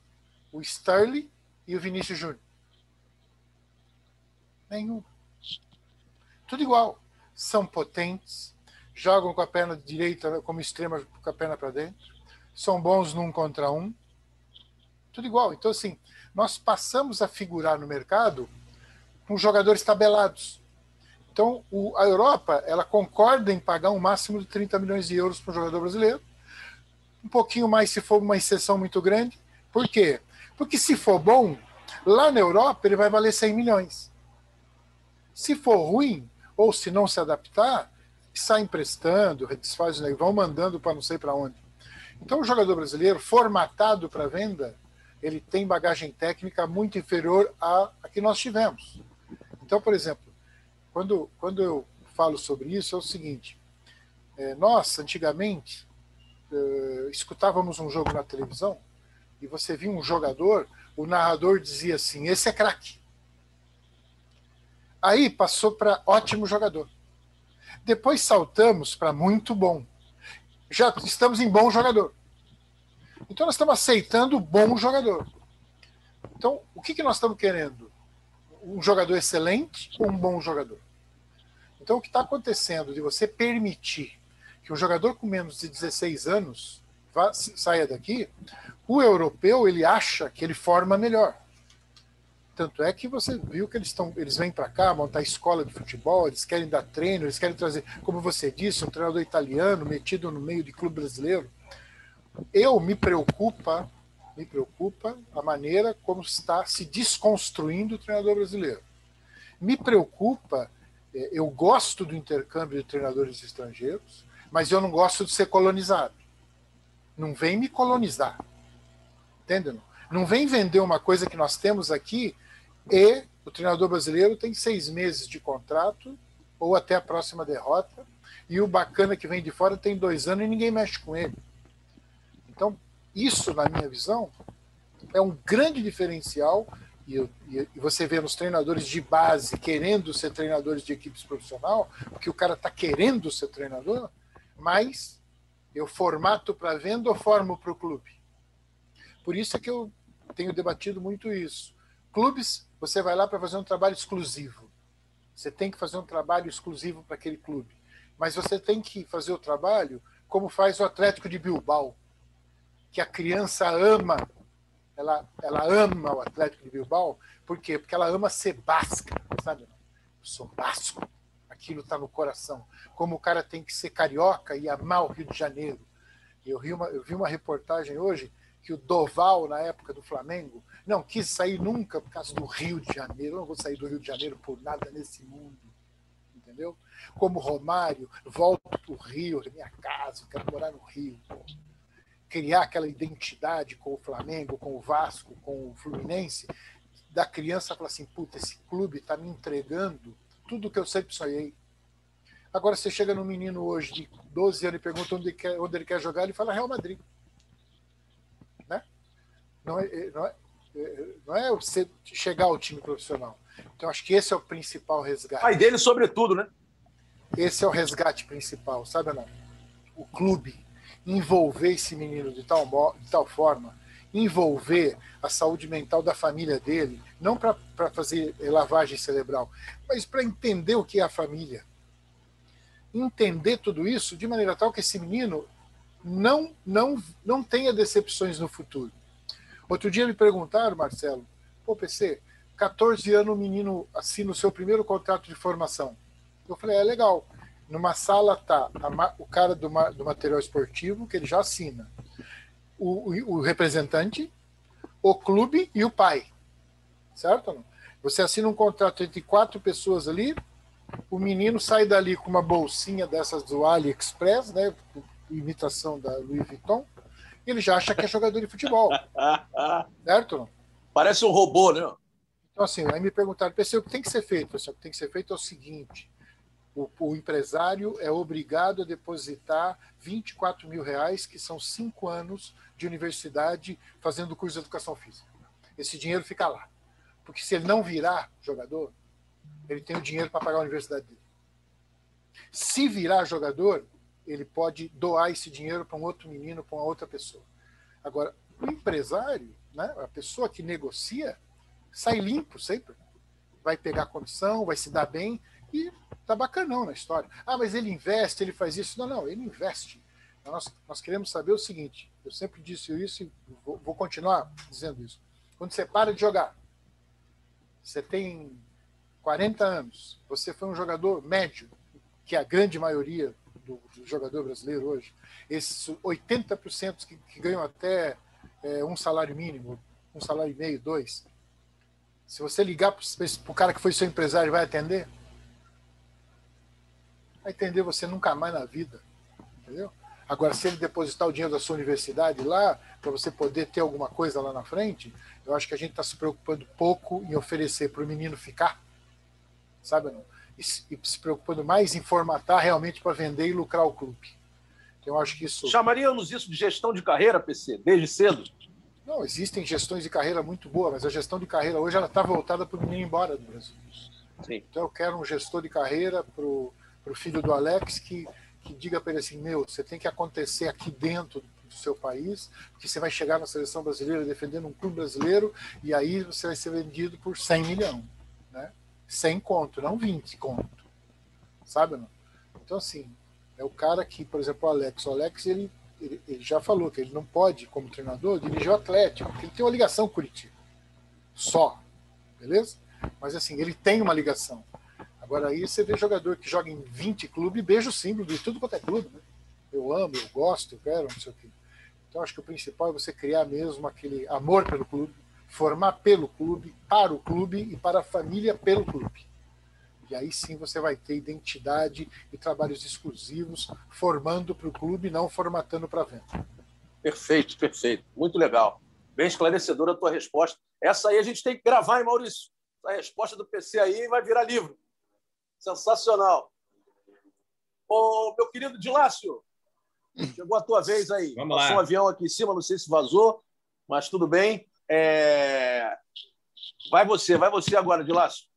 [SPEAKER 3] o Sterling e o Vinícius Júnior? Nenhum. Tudo igual. São potentes, jogam com a perna direita como extrema com a perna para dentro, são bons num contra um. Tudo igual. Então, assim, nós passamos a figurar no mercado com jogadores tabelados. Então, o, a Europa ela concorda em pagar um máximo de 30 milhões de euros para um jogador brasileiro, um pouquinho mais se for uma exceção muito grande. Por quê? Porque se for bom, lá na Europa ele vai valer 100 milhões. Se for ruim, ou se não se adaptar, sai emprestando, desfaz, vão mandando para não sei para onde. Então, o jogador brasileiro, formatado para venda, ele tem bagagem técnica muito inferior à, à que nós tivemos. Então, por exemplo, quando, quando eu falo sobre isso, é o seguinte: é, nós, antigamente, é, escutávamos um jogo na televisão e você via um jogador, o narrador dizia assim: esse é craque. Aí passou para ótimo jogador. Depois saltamos para muito bom. Já estamos em bom jogador. Então nós estamos aceitando bom jogador. Então, o que, que nós estamos querendo? Um jogador excelente ou um bom jogador? Então, o que está acontecendo de você permitir que um jogador com menos de 16 anos vá, saia daqui, o europeu ele acha que ele forma melhor. Tanto é que você viu que eles estão, eles vêm para cá montar escola de futebol, eles querem dar treino, eles querem trazer, como você disse, um treinador italiano metido no meio de clube brasileiro. Eu me preocupa, me preocupa a maneira como está se desconstruindo o treinador brasileiro. Me preocupa, é, eu gosto do intercâmbio de treinadores estrangeiros, mas eu não gosto de ser colonizado. Não vem me colonizar. Entendeu? Não vem vender uma coisa que nós temos aqui e o treinador brasileiro tem seis meses de contrato ou até a próxima derrota e o bacana que vem de fora tem dois anos e ninguém mexe com ele. Então, isso, na minha visão, é um grande diferencial. E, e, e você vê nos treinadores de base querendo ser treinadores de equipes profissional, porque o cara está querendo ser treinador, mas eu formato para venda ou formo para o clube? Por isso é que eu tenho debatido muito isso. Clubes, você vai lá para fazer um trabalho exclusivo. Você tem que fazer um trabalho exclusivo para aquele clube. Mas você tem que fazer o trabalho como faz o Atlético de Bilbao que a criança ama ela, ela ama o Atlético de Bilbao, por quê? Porque ela ama ser basca, sabe? Eu sou basco, aquilo está no coração. Como o cara tem que ser carioca e amar o Rio de Janeiro. Eu vi uma, eu vi uma reportagem hoje que o Doval, na época do Flamengo, não quis sair nunca por causa do Rio de Janeiro. Eu não vou sair do Rio de Janeiro por nada nesse mundo. Entendeu? Como Romário, volto para o Rio, minha casa, quero morar no Rio. Criar aquela identidade com o Flamengo, com o Vasco, com o Fluminense, da criança falar assim: puta, esse clube está me entregando tudo que eu sempre sonhei. Agora você chega no menino hoje de 12 anos e pergunta onde ele quer, onde ele quer jogar, ele fala Real Madrid. Né? Não é, não é, não é você chegar ao time profissional. Então, acho que esse é o principal resgate.
[SPEAKER 1] Pai dele, sobretudo, né?
[SPEAKER 3] Esse é o resgate principal, sabe, não? O clube envolver esse menino de tal, de tal forma, envolver a saúde mental da família dele, não para fazer lavagem cerebral, mas para entender o que é a família. Entender tudo isso de maneira tal que esse menino não, não, não tenha decepções no futuro. Outro dia me perguntaram, Marcelo, pô, PC, 14 anos o menino assina o seu primeiro contrato de formação. Eu falei, é legal. Numa sala tá o cara do, do material esportivo, que ele já assina, o, o, o representante, o clube e o pai. Certo? Você assina um contrato entre quatro pessoas ali, o menino sai dali com uma bolsinha dessas do AliExpress, né? Imitação da Louis Vuitton, ele já acha que é jogador de futebol. certo?
[SPEAKER 1] Parece um robô, né?
[SPEAKER 3] Então, assim, aí me perguntaram, PC, o que tem que ser feito? o que tem que ser feito é o seguinte: o, o, empresário é obrigado a depositar 24 mil reais, que são cinco anos de universidade fazendo curso de educação física. Esse dinheiro fica lá. Porque se ele não virar jogador, ele tem o dinheiro para pagar a universidade dele. Se virar jogador, ele pode doar esse dinheiro para um outro menino, para uma outra pessoa. Agora, o empresário, né, a pessoa que negocia, sai limpo sempre. Vai pegar comissão, vai se dar bem e tá bacanão na história. Ah, mas ele investe, ele faz isso. Não, não, ele investe. Nós, nós queremos saber o seguinte: eu sempre disse isso e vou, vou continuar dizendo isso. Quando você para de jogar, você tem 40 anos, você foi um jogador médio, que é a grande maioria do, do jogador brasileiro hoje, esses 80% que, que ganham até é, um salário mínimo, um salário e meio, dois, se você ligar para o cara que foi seu empresário, vai atender? Vai atender você nunca mais na vida. Entendeu? Agora, se ele depositar o dinheiro da sua universidade lá, para você poder ter alguma coisa lá na frente, eu acho que a gente está se preocupando pouco em oferecer para o menino ficar, sabe? Não? e, se preocupando mais em formatar realmente para vender e lucrar o clube. Então, eu acho que isso.
[SPEAKER 1] Chamaríamos isso de gestão de carreira, PC, desde cedo?
[SPEAKER 3] Não, existem gestões de carreira muito boas, mas a gestão de carreira hoje ela está voltada para o menino ir embora do Brasil. Sim. Então eu quero um gestor de carreira para o filho do Alex que, que diga para ele assim: meu, você tem que acontecer aqui dentro do seu país, porque você vai chegar na seleção brasileira defendendo um clube brasileiro e aí você vai ser vendido por 100 milhões. Né? 100 conto, não 20 conto. Sabe? Não? Então, assim, é o cara que, por exemplo, o Alex. O Alex, ele, ele, ele, já falou que ele não pode, como treinador, dirigir o Atlético, porque ele tem uma ligação com o Curitiba. Só. Beleza? Mas, assim, ele tem uma ligação. Agora, aí você vê jogador que joga em 20 clubes beija o símbolo de tudo quanto é clube. Né? Eu amo, eu gosto, eu quero, não sei o quê. Então, acho que o principal é você criar mesmo aquele amor pelo clube, formar pelo clube, para o clube e para a família pelo clube. E aí sim você vai ter identidade e trabalhos exclusivos, formando para o clube, não formatando para venda.
[SPEAKER 1] Perfeito, perfeito. Muito legal. Bem esclarecedora a tua resposta. Essa aí a gente tem que gravar, hein, Maurício? A resposta do PC aí vai virar livro. Sensacional. Ô, meu querido Dilácio, chegou a tua vez aí.
[SPEAKER 4] Vamos Passou
[SPEAKER 1] lá. um avião aqui em cima, não sei se vazou, mas tudo bem. É... Vai você, vai você agora, laço.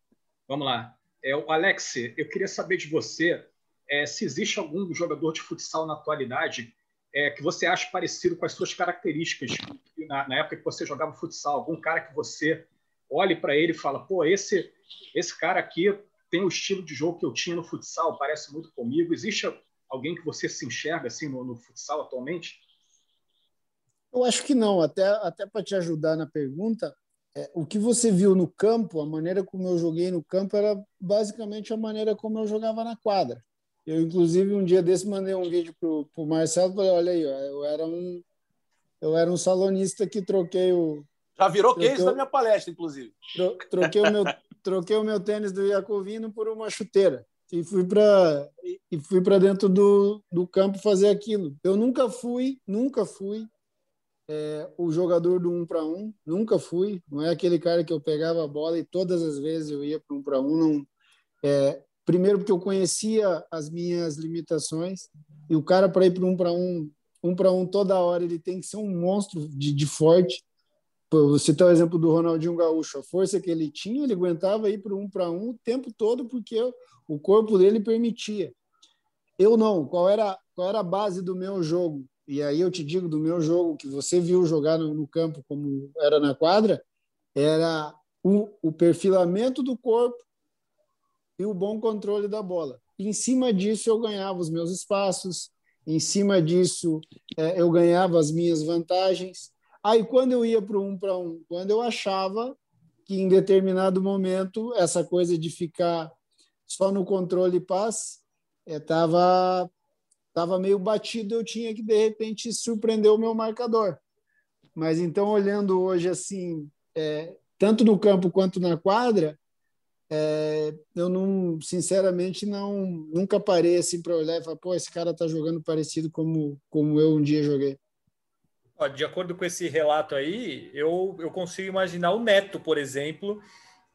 [SPEAKER 5] Vamos lá. É, o Alex, eu queria saber de você é, se existe algum jogador de futsal na atualidade é, que você acha parecido com as suas características na, na, época que você jogava futsal. Algum cara que você olhe para ele e fala, pô, esse, esse cara aqui tem o estilo de jogo que eu tinha no futsal, parece muito comigo. Existe alguém que você se enxerga assim no, no futsal atualmente?
[SPEAKER 2] Eu acho que não. Até, até para te ajudar na pergunta, é, o que você viu no campo, a maneira como eu joguei no campo, era basicamente a maneira como eu jogava na quadra. Eu, inclusive, um dia desse mandei um vídeo para o Marcelo e falei: olha aí, eu era um, eu era um salonista que troquei o.
[SPEAKER 1] Já virou troquei, case da minha palestra, inclusive.
[SPEAKER 2] Tro, troquei, o meu, troquei o meu tênis do Iacovino por uma chuteira e fui para e fui para dentro do, do campo fazer aquilo. Eu nunca fui, nunca fui é, o jogador do um para um, nunca fui. Não é aquele cara que eu pegava a bola e todas as vezes eu ia para um para um. Não, é, primeiro porque eu conhecia as minhas limitações e o cara para ir para um para um, um para um toda hora ele tem que ser um monstro de, de forte. Vou citar o exemplo do Ronaldinho Gaúcho. A força que ele tinha, ele aguentava ir para um para um o tempo todo porque o corpo dele permitia. Eu não. Qual era, qual era a base do meu jogo? e aí eu te digo do meu jogo, que você viu jogar no, no campo como era na quadra, era o, o, perfilamento do corpo e o bom controle da bola. Em cima disso, eu ganhava os meus espaços, em cima disso, é, eu ganhava as minhas vantagens. Aí, quando eu ia para um para um, quando eu achava que em determinado momento essa coisa de ficar só no controle passe estava é, estava meio batido, eu tinha que de repente surpreender o meu marcador. Mas então, olhando hoje assim, é, tanto no campo quanto na quadra, é, eu não, sinceramente, não nunca parei assim para olhar e falar, pô, esse cara tá jogando parecido como, como eu um dia joguei.
[SPEAKER 4] De acordo com esse relato aí, eu, eu consigo imaginar o Neto, por exemplo,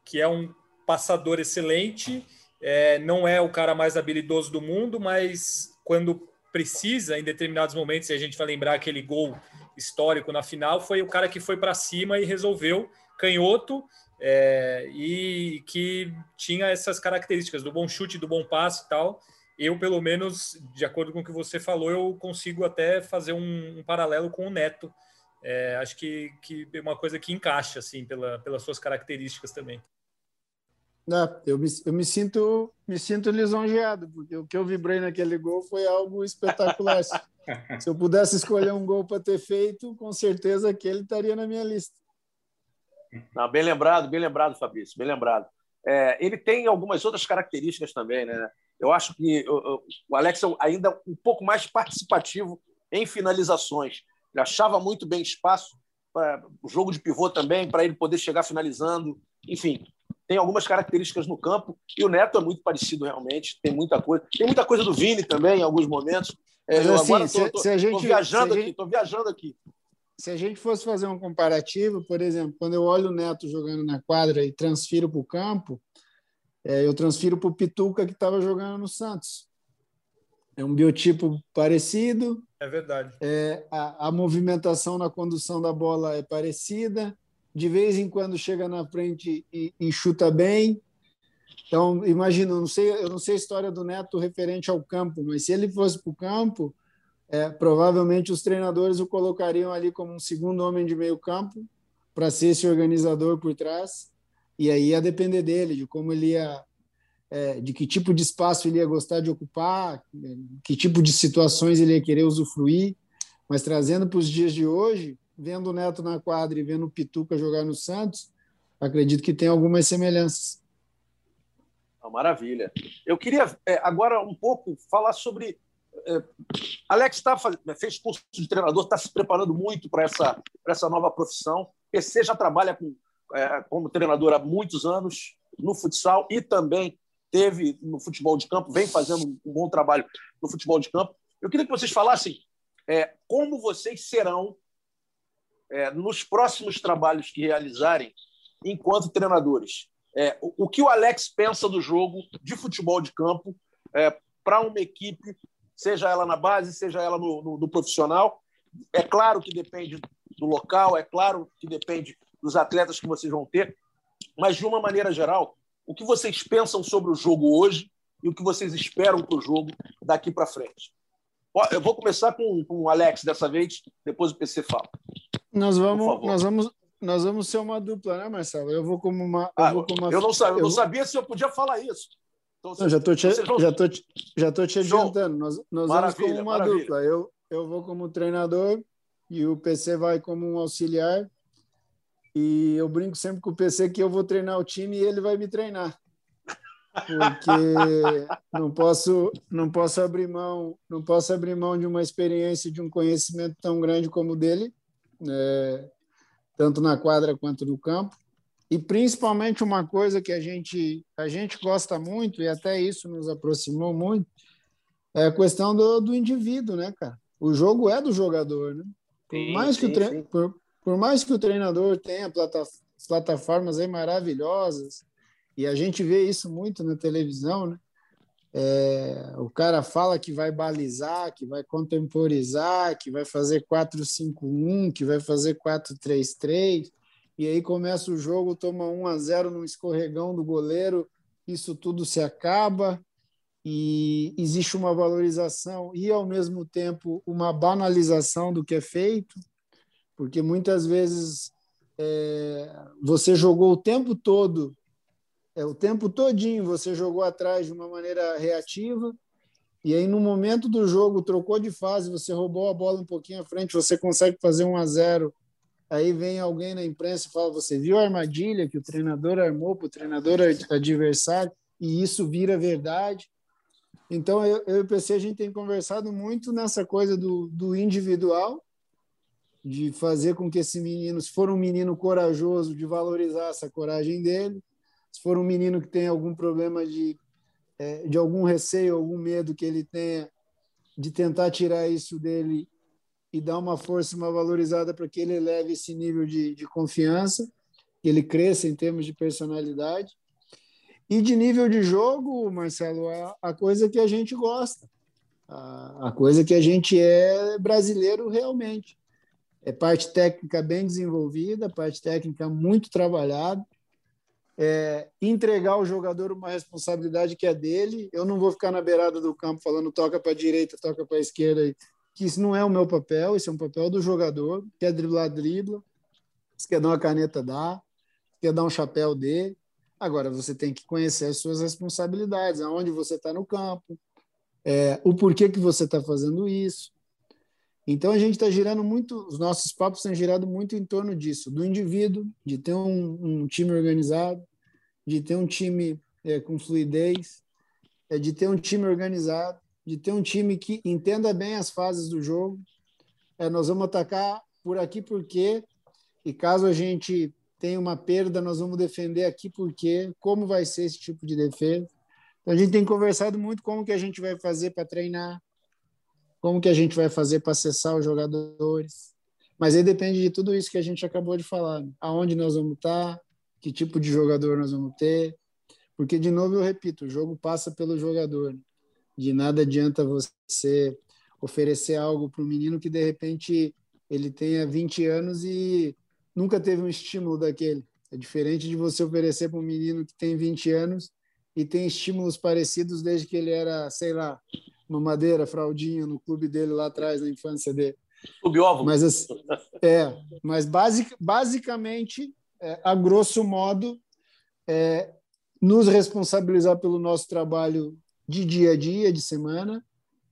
[SPEAKER 4] que é um passador excelente, é, não é o cara mais habilidoso do mundo, mas quando precisa em determinados momentos, e a gente vai lembrar aquele gol histórico na final, foi o cara que foi para cima e resolveu, canhoto, é, e que tinha essas características do bom chute, do bom passe e tal. Eu, pelo menos, de acordo com o que você falou, eu consigo até fazer um, um paralelo com o Neto. É, acho que, que é uma coisa que encaixa, assim, pela, pelas suas características também.
[SPEAKER 2] Não, eu me, eu me sinto me sinto lisonjeado, porque o que eu vibrei naquele gol foi algo espetacular. Se eu pudesse escolher um gol para ter feito, com certeza aquele estaria na minha lista.
[SPEAKER 1] Não, bem lembrado, bem lembrado, Fabrício, bem lembrado. É, ele tem algumas outras características também, né? Eu acho que o, Alex é ainda um pouco mais participativo em finalizações. Ele achava muito bem espaço para o jogo de pivô também, para ele poder chegar finalizando. Enfim, tem algumas características no campo e o Neto é muito parecido realmente, tem muita coisa. Tem muita coisa do Vini também em alguns momentos.
[SPEAKER 2] É, Mas, eu assim, agora estou
[SPEAKER 1] viajando aqui, estou viajando aqui.
[SPEAKER 2] Se a gente fosse fazer um comparativo, por exemplo, quando eu olho o Neto jogando na quadra e transfiro para o campo, eu transfiro para o Pituca que estava jogando no Santos. É um biotipo parecido.
[SPEAKER 4] É verdade.
[SPEAKER 2] É, a, a movimentação na condução da bola é parecida de vez em quando chega na frente e, e chuta bem. Então, imagina, eu não sei, eu não sei a história do Neto referente ao campo, mas se ele fosse para o campo, é, provavelmente os treinadores o colocariam ali como um segundo homem de meio campo para ser esse organizador por trás. E aí ia depender dele, de como ele ia, é, de que tipo de espaço ele ia gostar de ocupar, que tipo de situações ele ia querer usufruir. Mas trazendo para os dias de hoje, vendo o Neto na quadra e vendo o Pituca jogar no Santos, acredito que tem algumas semelhanças.
[SPEAKER 1] Ah, maravilha. Eu queria é, agora um pouco falar sobre. É, Alex tá, fez curso de treinador, está se preparando muito para essa, essa nova profissão. PC já trabalha com, como treinador há muitos anos no futsal e também teve no futebol de campo, vem fazendo um bom trabalho no futebol de campo. Eu queria que vocês falassem é, como vocês serão é, nos próximos trabalhos que realizarem enquanto treinadores. É, o, o, que o Alex pensa do jogo de futebol de campo é, para uma equipe, seja ela na base, seja ela no, no, no profissional. É claro que depende do local, é claro que depende dos atletas que vocês vão ter, mas de uma maneira geral, o que vocês pensam sobre o jogo hoje e o que vocês esperam para o jogo daqui para frente? Eu vou começar com, com o Alex dessa vez, depois o PC fala.
[SPEAKER 2] Nós vamos, nós vamos, nós vamos ser uma dupla, né, Marcelo? Eu vou como uma. Eu,
[SPEAKER 1] ah,
[SPEAKER 2] como uma,
[SPEAKER 1] eu, não, sabia, eu não sabia se eu podia falar isso.
[SPEAKER 2] Então, não, já estou te, vão... já tô te, já tô te adiantando. Nós, nós vamos como uma maravilha. dupla. Eu, eu vou como treinador e o PC vai como um auxiliar. E eu brinco sempre com o PC que eu vou treinar o time e ele vai me treinar. Porque não posso, não posso abrir mão, não posso abrir mão de uma experiência, de um conhecimento tão grande como o dele, né? tanto na quadra quanto no campo. E principalmente uma coisa que a gente a gente gosta muito e até isso nos aproximou muito é a questão do, do indivíduo, né, cara? O jogo é do jogador, né? Por sim, mais que sim, o tre... por, por, mais que o treinador tenha plataformas aí maravilhosas e a gente vê isso muito na televisão, né? É, o cara fala que vai balizar, que vai contemporizar, que vai fazer 4-5-1, que vai fazer 4-3-3, e aí começa o jogo, toma 1 a 0 no escorregão do goleiro, isso tudo se acaba, e existe uma valorização e, ao mesmo tempo, uma banalização do que é feito, porque muitas vezes é, você jogou o tempo todo, é, o tempo todinho você jogou atrás de uma maneira reativa, e aí no momento do jogo trocou de fase, você roubou a bola um pouquinho à frente, você consegue fazer um a 0 Aí vem alguém na imprensa e fala: Você viu a armadilha que o treinador armou para o treinador adversário? E isso vira verdade. Então, eu, eu e o PC, a gente tem conversado muito nessa coisa do, do individual, de fazer com que esse menino, se for um menino corajoso, de valorizar essa coragem dele, se for um menino que tem algum problema de, é, de algum receio, algum medo que ele tenha, de tentar tirar isso dele e dar uma força, uma valorizada para que ele eleve esse nível de, de confiança, que ele cresça em termos de personalidade. E de nível de jogo, Marcelo, a, a coisa que a gente gosta, a, a, coisa que a gente é brasileiro realmente. É parte técnica bem desenvolvida, parte técnica muito trabalhada. É, entregar ao jogador uma responsabilidade que é dele. Eu não vou ficar na beirada do campo falando toca para a direita, toca para a esquerda, que isso não é o meu papel, isso é um papel do jogador. Quer driblar, dribla. Se quer dar uma caneta, dá. Se quer dar um chapéu, dê. Agora, você tem que conhecer as suas responsabilidades, aonde você está no campo, é, o porquê que você está fazendo isso. Então, a gente está girando muito, os nossos papos têm girado muito em torno disso, do indivíduo, de ter um, um time organizado, de ter um time é, com fluidez, é, de ter um time organizado, de ter um time que entenda bem as fases do jogo. É, nós vamos atacar por aqui porque, e caso a gente tem uma perda, nós vamos defender aqui porque como vai ser esse tipo de defesa. Então, a gente tem conversado muito como que a gente vai fazer para treinar, como que a gente vai fazer para acessar os jogadores. Mas aí depende de tudo isso que a gente acabou de falar, né? aonde nós vamos estar, que tipo de jogador nós vamos ter, porque de novo eu repito, o jogo passa pelo jogador. De nada adianta você oferecer algo para um menino que de repente ele tenha 20 anos e nunca teve um estímulo daquele. É diferente de você oferecer para um menino que tem 20 anos e tem estímulos parecidos desde que ele era, sei lá, uma madeira, fraldinha no clube dele lá atrás, na infância dele.
[SPEAKER 1] Subóvulo.
[SPEAKER 2] Mas, assim, é, mas basic, basicamente, é, a grosso modo, é, nos responsabilizar pelo nosso trabalho de dia a dia, de semana,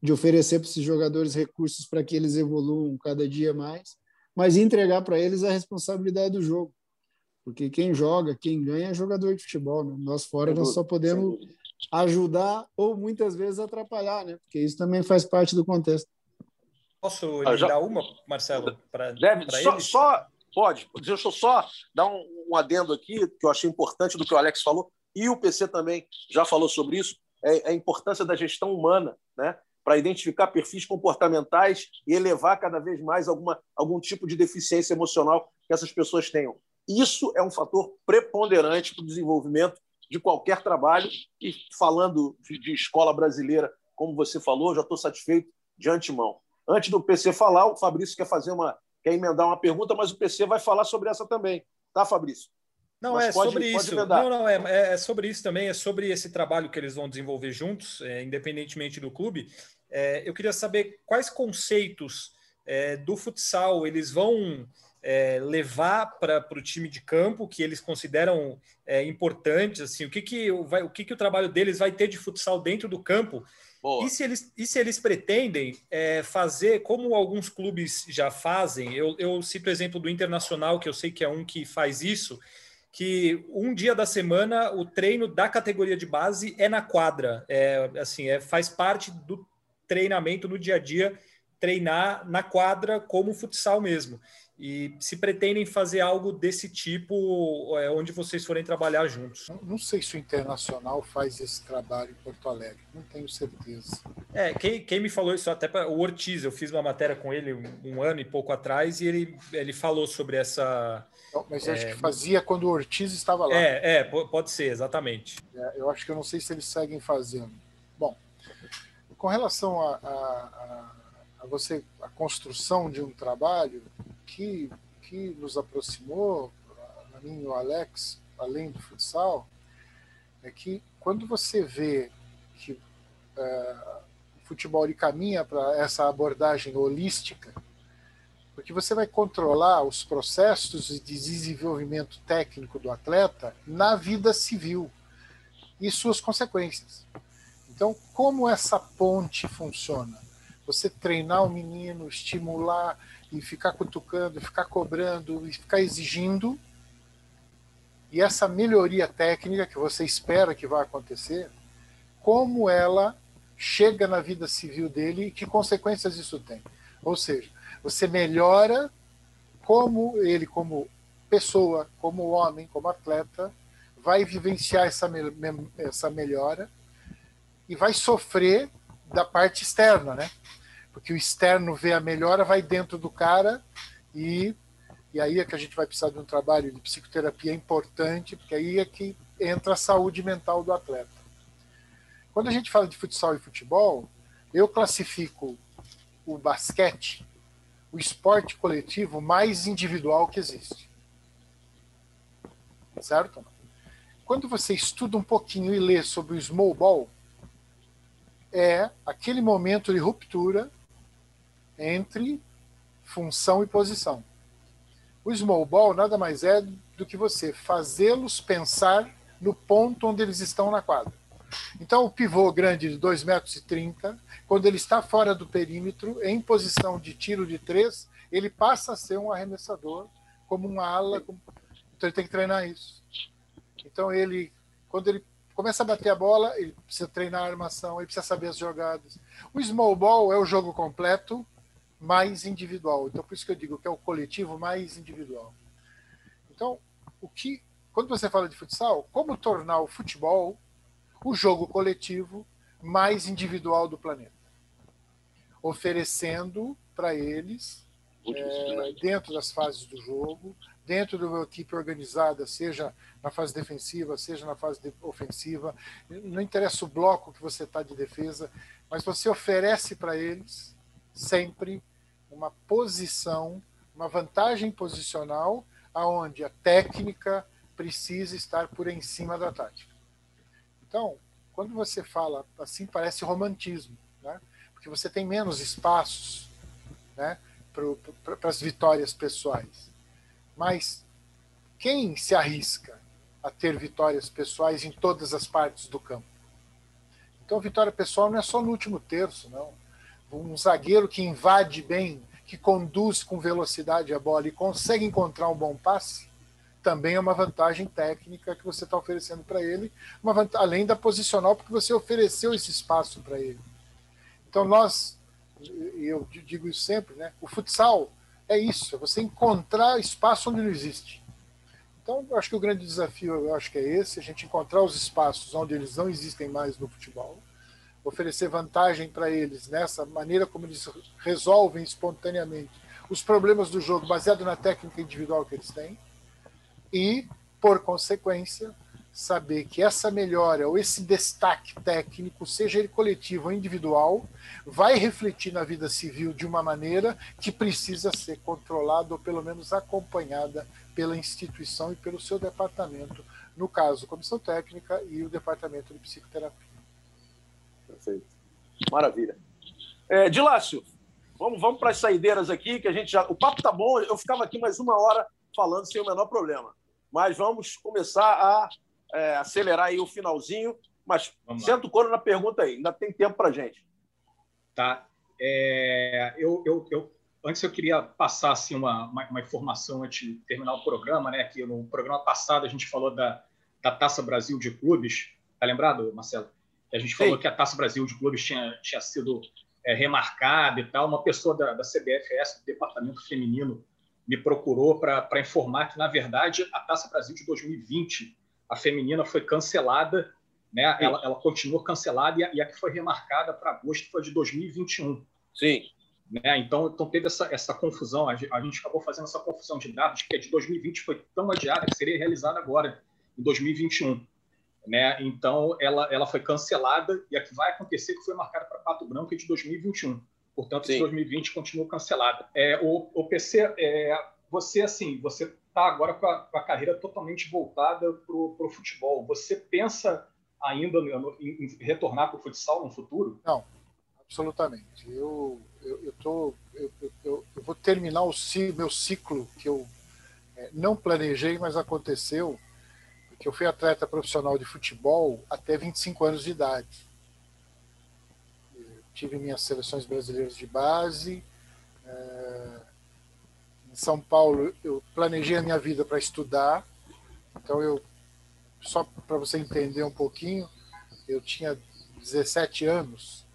[SPEAKER 2] de oferecer para esses jogadores recursos para que eles evoluam cada dia mais mas entregar para eles a responsabilidade do jogo. Porque quem joga, quem ganha é jogador de futebol. Né? Nós fora nós só podemos ajudar ou muitas vezes atrapalhar, né? Porque isso também faz parte do contexto.
[SPEAKER 4] Posso ah, já... dar uma, Marcelo, para
[SPEAKER 1] Deve, só, só, pode. Deixa eu só dar um, um, adendo aqui que eu achei importante do que o Alex falou e o PC também já falou sobre isso. É a importância da gestão humana, né? para identificar perfis comportamentais e elevar cada vez mais alguma, algum tipo de deficiência emocional que essas pessoas tenham. Isso é um fator preponderante para o desenvolvimento de qualquer trabalho. E falando de, escola brasileira, como você falou, já estou satisfeito de antemão. Antes do PC falar, o Fabrício quer fazer uma quer emendar uma pergunta, mas o PC vai falar sobre essa também, tá, Fabrício?
[SPEAKER 4] Não, Mas é pode, sobre pode isso. Não, não, é, é, é, sobre isso também, é sobre esse trabalho que eles vão desenvolver juntos, é, independentemente do clube. É, eu queria saber quais conceitos é, do futsal eles vão é, levar para o time de campo que eles consideram é, importantes, assim, o que que vai, o que que o trabalho deles vai ter de futsal dentro do campo e se, eles, e se eles pretendem é, fazer, como alguns clubes já fazem, eu, eu cito o exemplo do Internacional, que eu sei que é um que faz isso, que um dia da semana o treino da categoria de base é na quadra. É, assim, é, faz parte do treinamento no dia a dia, treinar na quadra como futsal mesmo. E se pretendem fazer algo desse tipo, é, onde vocês forem trabalhar juntos?
[SPEAKER 3] Não, não, sei se o Internacional faz esse trabalho em Porto Alegre, não tenho certeza.
[SPEAKER 4] É, quem, quem me falou isso até para o Ortiz, eu fiz uma matéria com ele um, um, ano e pouco atrás e ele, ele falou sobre essa.
[SPEAKER 3] Não, mas eu é, acho que fazia quando o Ortiz estava lá.
[SPEAKER 4] É, é pode ser, exatamente.
[SPEAKER 3] É, eu acho que eu não sei se eles seguem fazendo. Bom, com relação a, a, a, a você, a construção de um trabalho, que, que nos aproximou, a mim e o Alex, além do futsal, é que quando você vê que é, o futebol ele caminha para essa abordagem holística, porque você vai controlar os processos de desenvolvimento técnico do atleta na vida civil e suas consequências. Então, como essa ponte funciona? Você treinar o menino, estimular e ficar cutucando, ficar cobrando, e ficar exigindo. E essa melhoria técnica que você espera que vai acontecer, como ela chega na vida civil dele e que consequências isso tem. Ou seja, você melhora como ele, como pessoa, como homem, como atleta, vai vivenciar essa, essa melhora e vai sofrer da parte externa, né? Porque o externo vê a melhora, vai dentro do cara e, e aí é que a gente vai precisar de um trabalho de psicoterapia importante, porque aí é que entra a saúde mental do atleta. Quando a gente fala de futsal e futebol, eu classifico o basquete, o esporte coletivo mais individual que existe. Certo? Quando você estuda um pouquinho e lê sobre o small ball, é aquele momento de ruptura entre função e posição. O small ball nada mais é do que você fazê-los pensar no ponto onde eles estão na quadra. Então, o pivô grande de 2,30 metros, 30, quando ele está fora do perímetro, em posição de tiro de três, ele passa a ser um arremessador, como um ala. Como... Então, ele tem que treinar isso. Então, ele, quando ele começa a bater a bola, ele precisa treinar a armação, ele precisa saber as jogadas. O small ball é o jogo completo, mais individual. Então, por isso que eu digo que é o coletivo mais individual. Então, o que, quando você fala de futsal, como tornar o futebol o jogo coletivo mais individual do planeta? Oferecendo para eles, é, dentro das fases do jogo, dentro de uma equipe organizada, seja na fase defensiva, seja na fase ofensiva, não interessa o bloco que você está de defesa, mas você oferece para eles sempre uma posição, uma vantagem posicional, aonde a técnica precisa estar por em cima da tática. Então, quando você fala assim, parece romantismo, né? porque você tem menos espaços né, para as vitórias pessoais. Mas quem se arrisca a ter vitórias pessoais em todas as partes do campo? Então, vitória pessoal não é só no último terço, não um zagueiro que invade bem, que conduz com velocidade a bola e consegue encontrar um bom passe, também é uma vantagem técnica que você está oferecendo para ele, uma além da posicional, porque você ofereceu esse espaço para ele. Então, nós, eu digo isso sempre, né? o futsal é isso, é você encontrar espaço onde não existe. Então, acho que o grande desafio, eu acho que é esse, a gente encontrar os espaços onde eles não existem mais no futebol, oferecer vantagem para eles nessa maneira como eles resolvem espontaneamente os problemas do jogo baseado na técnica individual que eles têm e, por consequência, saber que essa melhora ou esse destaque técnico, seja ele coletivo ou individual, vai refletir na vida civil de uma maneira que precisa ser controlada ou pelo menos acompanhada pela instituição e pelo seu departamento, no caso, comissão técnica e o departamento de psicoterapia.
[SPEAKER 1] Perfeito. Maravilha. É, Dilácio, Vamos, vamos para as saideiras aqui, que a gente já. O papo tá bom, eu ficava aqui mais uma hora falando sem o menor problema. Mas vamos começar a é, acelerar aí o finalzinho. Mas senta o coro na pergunta aí, ainda tem tempo para gente.
[SPEAKER 5] Tá. É, eu, eu, eu, antes eu queria passar assim, uma, uma, uma, informação antes de terminar o programa, né? Que no programa passado a gente falou da, da Taça Brasil de Clubes. Tá lembrado, Marcelo? A gente falou Sim. que a Taça Brasil de Clubes tinha, tinha sido é, remarcada e tal. Uma pessoa da, da CBFS, do Departamento Feminino, me procurou para informar que, na verdade, a Taça Brasil de 2020, a feminina, foi cancelada né? Ela, ela continua cancelada e a, e a que foi remarcada para agosto foi de 2021.
[SPEAKER 1] Sim.
[SPEAKER 5] Né? Então, então teve essa, essa confusão, a gente, a gente acabou fazendo essa confusão de datas, que a de 2020 foi tão adiada que seria realizada agora, em 2021. Né? Então, ela, ela foi cancelada e a que vai acontecer, que foi marcada para Pato Branco, é de 2021. Portanto, Sim. 2020 continua cancelada. É, o, o PC, é, você assim, você está agora com a, com a, carreira totalmente voltada para o futebol. Você pensa ainda em, em retornar para o futsal no futuro?
[SPEAKER 3] Não, absolutamente. Eu, eu, eu, tô, eu, eu, eu vou terminar o meu ciclo que eu é, não planejei, mas aconteceu, porque eu fui atleta profissional de futebol até 25 anos de idade. Eu tive minhas seleções brasileiras de base. É, em São Paulo, eu planejei a minha vida para estudar, então eu só para você entender um pouquinho, eu tinha 17 anos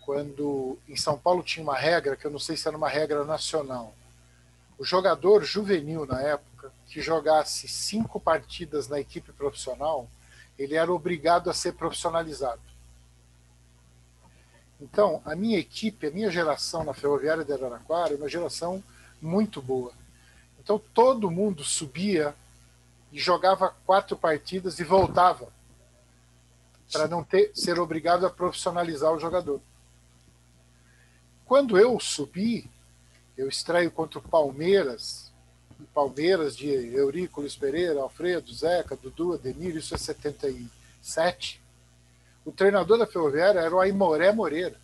[SPEAKER 3] quando em São Paulo tinha uma regra que eu não sei se era uma regra nacional. O jogador juvenil na época que jogasse cinco partidas na equipe profissional, ele era obrigado a ser profissionalizado. Então, a minha equipe, a minha geração na Ferroviária de Araraquara é uma geração muito boa. Então, todo mundo subia e jogava quatro partidas e voltava para não ter ser obrigado a profissionalizar o jogador. Quando eu subi, eu estreio contra o Palmeiras, Palmeiras de Eurico Luiz Pereira, Alfredo, Zeca, Dudu, Ademir, isso é 77. O treinador da Ferroviária era o Aimoré Moreira.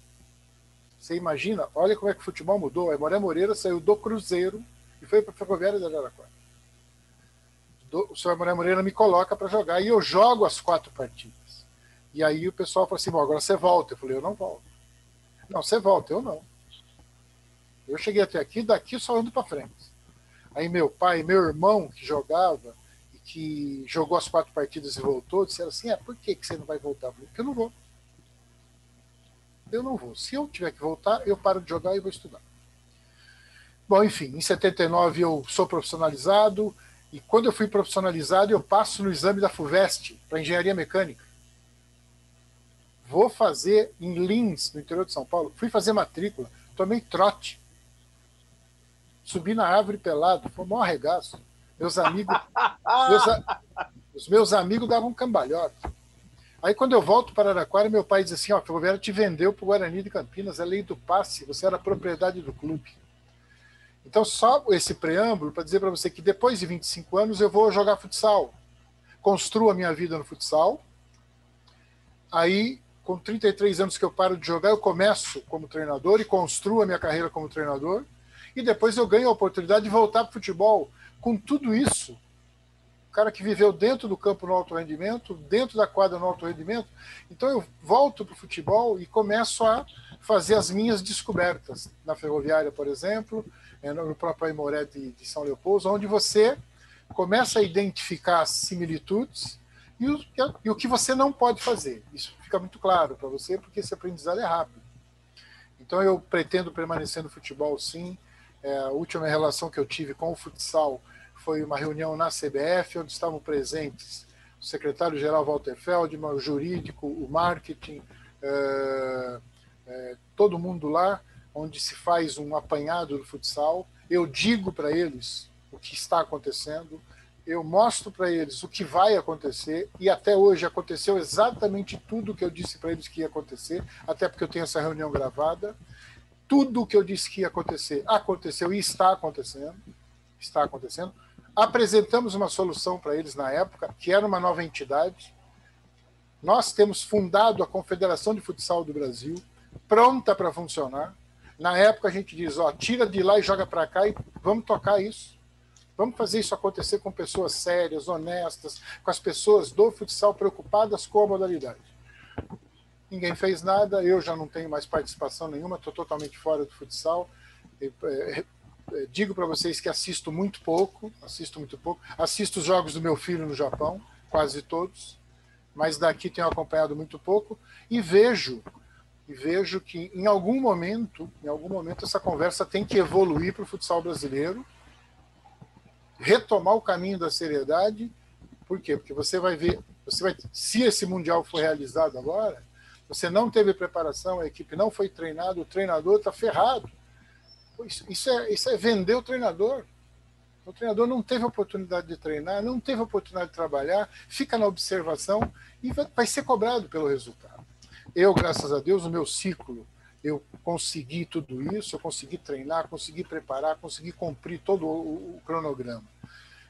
[SPEAKER 3] Você imagina, olha como é que o futebol mudou. O Aimoré Moreira saiu do Cruzeiro e foi para a Ferroviária da Araraquara o senhor Mané Moreira me coloca para jogar e eu jogo as quatro partidas. E aí o pessoal falou assim: Bom, agora você volta. Eu falei: Eu não volto. Não, você volta. Eu não. Eu cheguei até aqui, daqui só ando para frente. Aí meu pai, meu irmão que jogava e que jogou as quatro partidas e voltou, disseram assim: É, por que, que você não vai voltar? Eu falei: Porque eu não vou. Eu não vou. Se eu tiver que voltar, eu paro de jogar e vou estudar. Bom, enfim, em 79 eu sou profissionalizado, e quando eu fui profissionalizado, eu passo no exame da FUVEST para engenharia mecânica. Vou fazer em Lins, no interior de São Paulo. Fui fazer matrícula, tomei trote. Subi na árvore pelado, foi um maior arregaço. Meus amigos, meus, os meus amigos davam um cambalhota. Aí quando eu volto para Araraquara, meu pai diz assim, ó, a Ferroviária te vendeu para o Guarani de Campinas, é lei do passe, você era propriedade do clube. Então, só esse preâmbulo para dizer para você que depois de 25 anos eu vou jogar futsal. Construo a minha vida no futsal. Aí, com 33 anos que eu paro de jogar, eu começo como treinador e construo a minha carreira como treinador. E depois eu ganho a oportunidade de voltar para o futebol. Com tudo isso, o cara que viveu dentro do campo no alto rendimento, dentro da quadra no alto rendimento. Então eu volto para o futebol e começo a fazer as minhas descobertas. Na ferroviária, por exemplo, é, no próprio Aimoré de, de São Leopoldo, onde você começa a identificar as similitudes e o, e o que você não pode fazer. Isso fica muito claro para você, porque esse aprendizado é rápido. Então eu pretendo permanecer no futebol, sim. É, a última relação que eu tive com o futsal foi uma reunião na CBF, onde estavam presentes o secretário-geral Walter Feldman, o jurídico, o marketing, é, é, todo mundo lá onde se faz um apanhado do futsal. Eu digo para eles o que está acontecendo, eu mostro para eles o que vai acontecer, e até hoje aconteceu exatamente tudo o que eu disse para eles que ia acontecer, até porque eu tenho essa reunião gravada. Tudo o que eu disse que ia acontecer aconteceu e está acontecendo. Está acontecendo. Apresentamos uma solução para eles na época, que era uma nova entidade. Nós temos fundado a Confederação de Futsal do Brasil, pronta para funcionar Na época a gente diz, ó, tira de lá e joga para cá e vamos tocar isso. Vamos fazer isso acontecer com pessoas sérias, honestas, com as pessoas do futsal preocupadas com a modalidade. Ninguém fez nada, eu já não tenho mais participação nenhuma, estou totalmente fora do futsal. É, é, digo para vocês que assisto muito pouco, assisto muito pouco. Assisto os jogos do meu filho no Japão, quase todos, mas daqui tenho acompanhado muito pouco e vejo e vejo que em algum momento, em algum momento essa conversa tem que evoluir para o futsal brasileiro, retomar o caminho da seriedade. Por quê? Porque você vai ver, você vai, se esse mundial for realizado agora, você não teve preparação, a equipe não foi treinada, o treinador está ferrado. Isso, é, isso é vender o treinador. O treinador não teve oportunidade de treinar, não teve oportunidade de trabalhar, fica na observação e vai, vai ser cobrado pelo resultado. Eu, graças a Deus, o meu ciclo, eu consegui tudo isso, eu consegui treinar, consegui preparar, consegui cumprir todo o, o cronograma.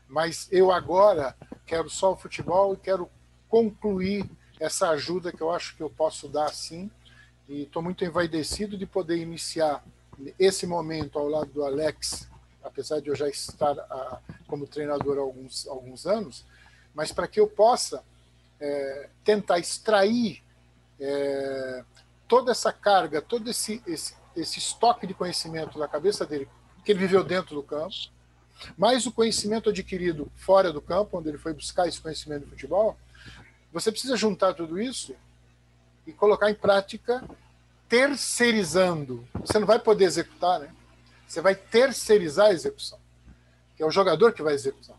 [SPEAKER 3] Mas eu agora quero só o futebol e quero concluir essa ajuda que eu acho que eu posso dar sim. E estou muito envaidecido de poder iniciar esse momento ao lado do Alex, apesar de eu já estar a, como treinador há alguns, alguns anos, mas para que eu possa é, tentar extrair é, toda essa carga, todo esse, esse, esse estoque de conhecimento da cabeça dele, que ele viveu dentro do campo, mais o conhecimento adquirido fora do campo, onde ele foi buscar esse conhecimento de futebol, você precisa juntar tudo isso e colocar em prática terceirizando. Você não vai poder executar, né? Você vai terceirizar a execução, que é o jogador que vai executar.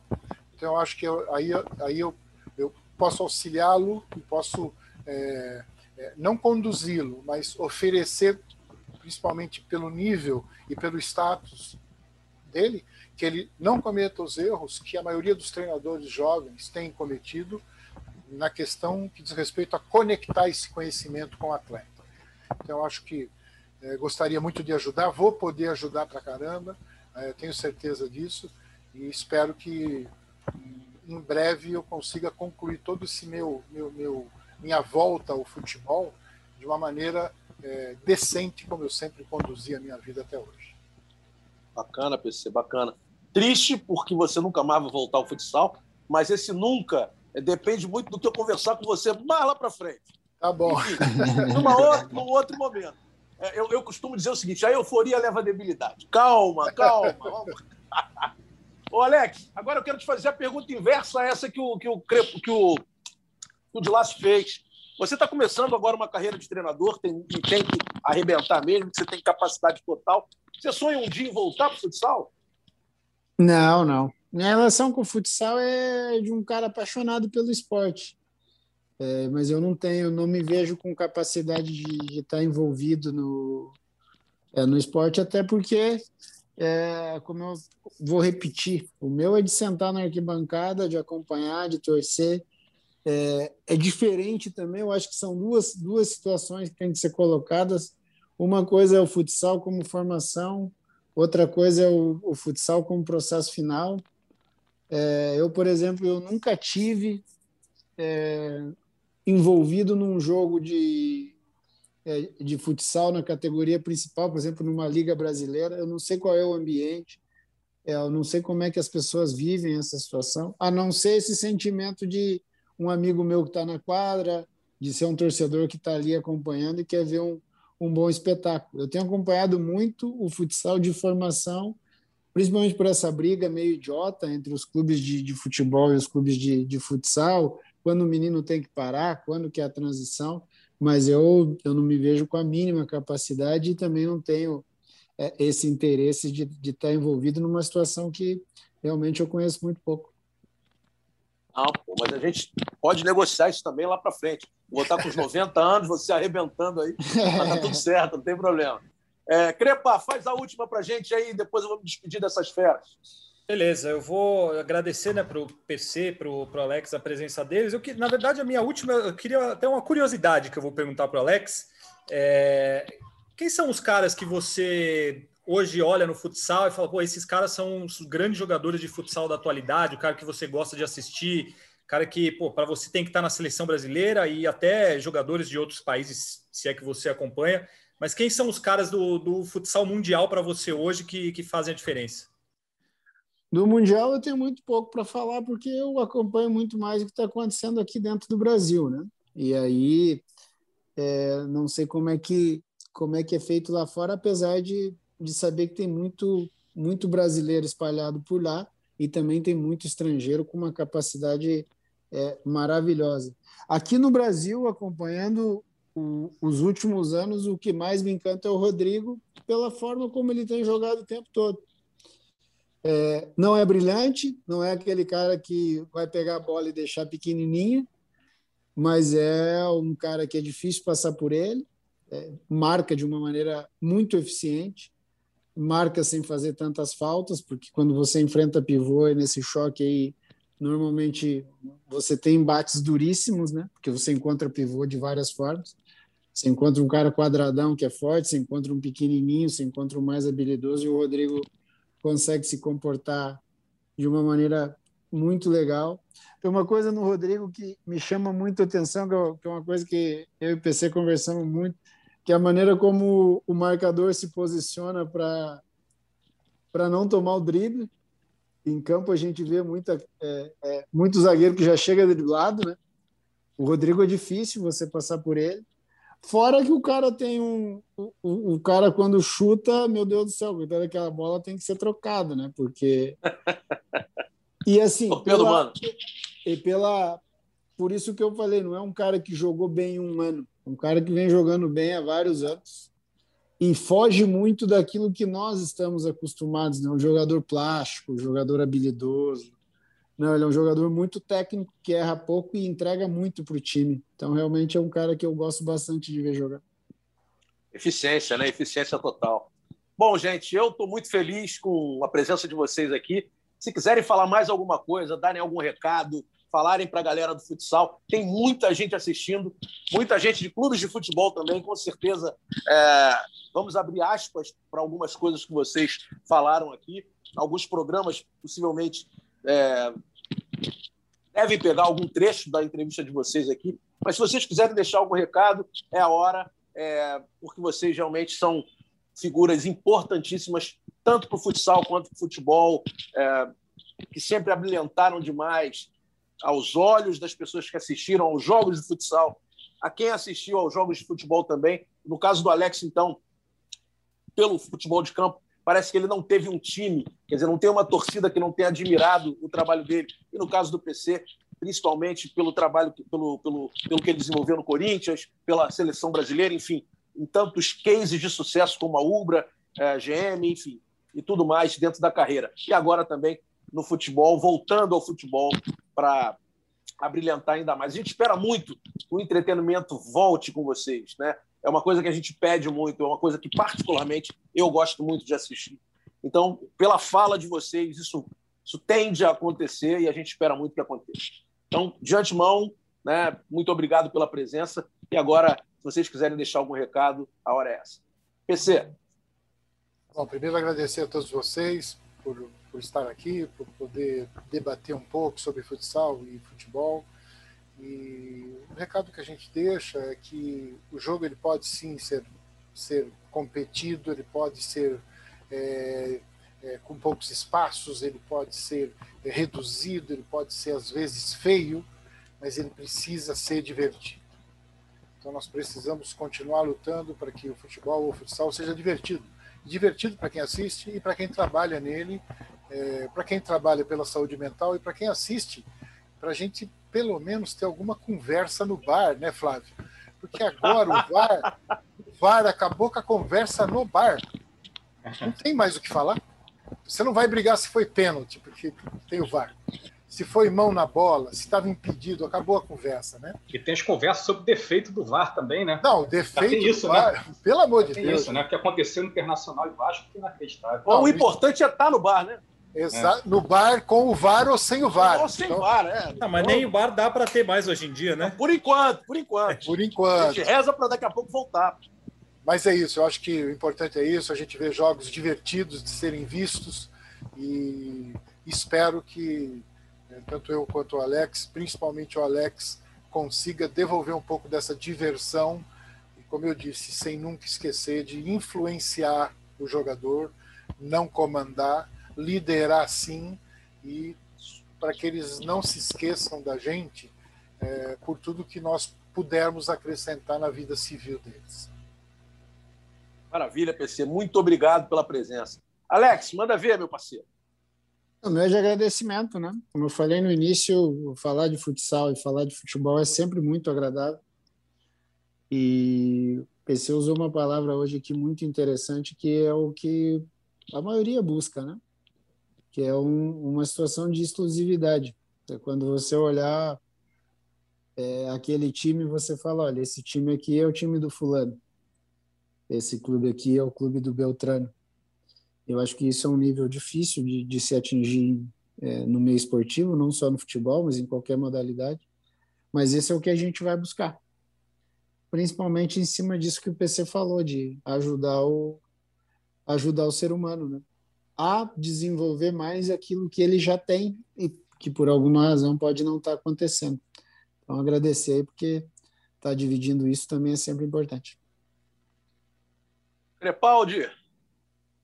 [SPEAKER 3] Então, eu acho que eu, aí, aí eu, eu posso auxiliá-lo posso é, é, não conduzi-lo, mas oferecer, principalmente pelo nível e pelo status dele, que ele não cometa os erros que a maioria dos treinadores jovens tem cometido na questão que diz respeito a conectar esse conhecimento com o atleta. Então, acho que é, gostaria muito de ajudar, vou poder ajudar para caramba, é, tenho certeza disso, e espero que em breve eu consiga concluir todo esse meu, meu, meu minha volta ao futebol de uma maneira é, decente, como eu sempre conduzi a minha vida até hoje.
[SPEAKER 1] Bacana, PC, bacana. Triste porque você nunca vai voltar ao futsal, mas esse nunca depende muito do que eu conversar com você mais lá para frente.
[SPEAKER 3] Tá bom.
[SPEAKER 1] Enfim, numa outra, num outro momento. É, eu, eu, costumo dizer o seguinte: a euforia leva a debilidade. Calma, calma. Ô, Alex, agora eu quero te fazer a pergunta inversa a essa que o, que o, que o o Dilas fez. Você está começando agora uma carreira de treinador tem, e tem que arrebentar mesmo, que você tem capacidade total. Você sonha um dia em voltar para o futsal?
[SPEAKER 2] Não, não. Minha relação com o futsal é de um cara apaixonado pelo esporte. É, mas eu não tenho, não me vejo com capacidade de, estar envolvido no, é, no esporte, até porque, é, como eu vou repetir, o meu é de sentar na arquibancada, de acompanhar, de torcer é, é, diferente também. Eu acho que são duas, duas situações que têm que ser colocadas. Uma coisa é o futsal como formação, outra coisa é o, o futsal como processo final. É, eu, por exemplo, eu nunca tive é, envolvido num jogo de, é, de futsal na categoria principal, por exemplo, numa liga brasileira. Eu não sei qual é o ambiente, é, eu não sei como é que as pessoas vivem essa situação, a não ser esse sentimento de um amigo meu que está na quadra, de ser um torcedor que está ali acompanhando e quer ver um, um bom espetáculo. Eu tenho acompanhado muito o futsal de formação, principalmente por essa briga meio idiota entre os clubes de, de futebol e os clubes de, de futsal, quando o menino tem que parar, quando que é a transição, mas eu, eu não me vejo com a mínima capacidade e também não tenho é, esse interesse de, de estar envolvido numa situação que realmente eu conheço muito pouco.
[SPEAKER 1] Não, mas a gente pode negociar isso também lá para frente. Vou estar com os 90 anos, você arrebentando aí, mas tá tudo certo, não tem problema. É, Crepa, faz a última para gente aí, depois eu vou me despedir dessas feras.
[SPEAKER 4] Beleza, eu vou agradecer né, para o PC, para o Alex a presença deles. Eu, na verdade, a minha última, eu queria até uma curiosidade que eu vou perguntar para o Alex. É, quem são os caras que você hoje olha no futsal e fala, pô, esses caras são os grandes jogadores de futsal da atualidade, o cara que você gosta de assistir, cara que, pô, para você tem que estar na seleção brasileira e até jogadores de outros países, se é que você acompanha. Mas quem são os caras do, do futsal mundial para você hoje que, que fazem a diferença?
[SPEAKER 2] Do Mundial eu tenho muito pouco para falar, porque eu acompanho muito mais o que está acontecendo aqui dentro do Brasil, né? E aí é, não sei como é que como é que é feito lá fora, apesar de, de saber que tem muito muito brasileiro espalhado por lá e também tem muito estrangeiro com uma capacidade é, maravilhosa. Aqui no Brasil, acompanhando os últimos anos, o que mais me encanta é o Rodrigo, pela forma como ele tem jogado o tempo todo. É, não é brilhante, não é aquele cara que vai pegar a bola e deixar pequenininha, mas é um cara que é difícil passar por ele, é, marca de uma maneira muito eficiente, marca sem fazer tantas faltas, porque quando você enfrenta pivô nesse choque aí, normalmente você tem embates duríssimos, né? Porque você encontra pivô de várias formas. Você encontra um cara quadradão que é forte, você encontra um pequenininho, você encontra um mais habilidoso e o Rodrigo consegue se comportar de uma maneira muito legal. Tem uma coisa no Rodrigo que me chama muito atenção, que é uma coisa que eu e o PC conversamos muito, que é a maneira como o marcador se posiciona para para não tomar o drible. Em campo a gente vê muita, é, é, muito zagueiro que já chega driblado, né? O Rodrigo é difícil você passar por ele. Fora que o cara tem um. O, o cara, quando chuta, meu Deus do céu, cuidado daquela bola tem que ser trocado, né? Porque. E assim.
[SPEAKER 1] pela, mano.
[SPEAKER 2] E pela. Por isso que eu falei, não é um cara que jogou bem um ano. Um cara que vem jogando bem há vários anos e foge muito daquilo que nós estamos acostumados, né? Um jogador plástico, um jogador habilidoso. Não, ele é um jogador muito técnico que erra pouco e entrega muito para o time. Então, realmente é um cara que eu gosto bastante de ver jogar.
[SPEAKER 1] Eficiência, né? Eficiência total. Bom, gente, eu estou muito feliz com a presença de vocês aqui. Se quiserem falar mais alguma coisa, darem algum recado, falarem para a galera do futsal. Tem muita gente assistindo, muita gente de clubes de futebol também, com certeza. É, vamos abrir aspas para algumas coisas que vocês falaram aqui. Alguns programas, possivelmente, é, devem pegar algum trecho da entrevista de vocês aqui. Mas se vocês quiserem deixar algum recado, é a hora, é, porque vocês realmente são figuras importantíssimas, tanto para o futsal quanto para o futebol, é, que sempre abrilhantaram demais aos olhos das pessoas que assistiram aos jogos de futsal, a quem assistiu aos jogos de futebol também. No caso do Alex, então, pelo futebol de campo, parece que ele não teve um time, quer dizer, não tem uma torcida que não tenha admirado o trabalho dele. E no caso do PC, principalmente pelo trabalho, pelo, pelo, pelo que ele desenvolveu no Corinthians, pela seleção brasileira, enfim, em tantos cases de sucesso como a Ubra, a eh, GM, enfim, e tudo mais dentro da carreira. E agora também no futebol, voltando ao futebol para brilhantar ainda mais. A gente espera muito que o entretenimento volte com vocês, né? É uma coisa que a gente pede muito, é uma coisa que particularmente eu gosto muito de assistir. Então, pela fala de vocês, isso, isso tende a acontecer e a gente espera muito que aconteça. Então, de antemão, né, muito obrigado pela presença. E agora, se vocês quiserem deixar algum recado, a hora é essa. PC.
[SPEAKER 3] Bom, primeiro agradecer a todos vocês por por estar aqui, por poder debater um pouco sobre futsal e futebol. E o recado que a gente deixa é que o jogo ele pode sim ser, ser competido, ele pode ser é, é, com poucos espaços, ele pode ser é, reduzido, ele pode ser às vezes feio, mas ele precisa ser divertido. Então nós precisamos continuar lutando para que o futebol ou o futsal seja divertido. Divertido para quem assiste e para quem trabalha nele é, para quem trabalha pela saúde mental e para quem assiste, para a gente pelo menos ter alguma conversa no bar, né, Flávio? Porque agora o VAR, o VAR acabou com a conversa no bar. Não tem mais o que falar. Você não vai brigar se foi pênalti, porque tem o VAR. Se foi mão na bola, se estava impedido, acabou a conversa, né?
[SPEAKER 5] E tem as conversas sobre o defeito do VAR também, né?
[SPEAKER 3] Não, o defeito isso, do VAR, né? pelo amor de Deus.
[SPEAKER 5] isso, né? O que aconteceu no Internacional e Vasco que inacreditável.
[SPEAKER 1] Bom, o importante é estar tá no bar, né?
[SPEAKER 3] Exa é. No bar com o VAR ou sem o VAR.
[SPEAKER 1] Ou sem então... VAR, é.
[SPEAKER 4] Não, mas nem o VAR dá para ter mais hoje em dia, né?
[SPEAKER 1] Por enquanto, por enquanto.
[SPEAKER 3] Por enquanto. A
[SPEAKER 1] gente reza para daqui a pouco voltar.
[SPEAKER 3] Mas é isso, eu acho que o importante é isso, a gente vê jogos divertidos de serem vistos e espero que né, tanto eu quanto o Alex, principalmente o Alex, consiga devolver um pouco dessa diversão como eu disse, sem nunca esquecer de influenciar o jogador, não comandar, liderar sim, e para que eles não se esqueçam da gente é, por tudo que nós pudermos acrescentar na vida civil deles.
[SPEAKER 1] Maravilha, PC. Muito obrigado pela presença. Alex, manda ver, meu parceiro.
[SPEAKER 2] O meu é de agradecimento, né? Como eu falei no início, falar de futsal e falar de futebol é sempre muito agradável. E o PC usou uma palavra hoje aqui muito interessante, que é o que a maioria busca, né? Que é um, uma situação de exclusividade. É quando você olhar é, aquele time, você fala, olha, esse time aqui é o time do fulano. Esse clube aqui é o clube do Beltrano. Eu acho que isso é um nível difícil de, de se atingir é, no meio esportivo, não só no futebol, mas em qualquer modalidade. Mas esse é o que a gente vai buscar principalmente em cima disso que o PC falou, de ajudar o, ajudar o ser humano né? A desenvolver mais aquilo que ele já tem e que por alguma razão pode não estar tá acontecendo. Então, agradecer porque estar tá dividindo isso também é sempre importante.
[SPEAKER 1] Crepaldi,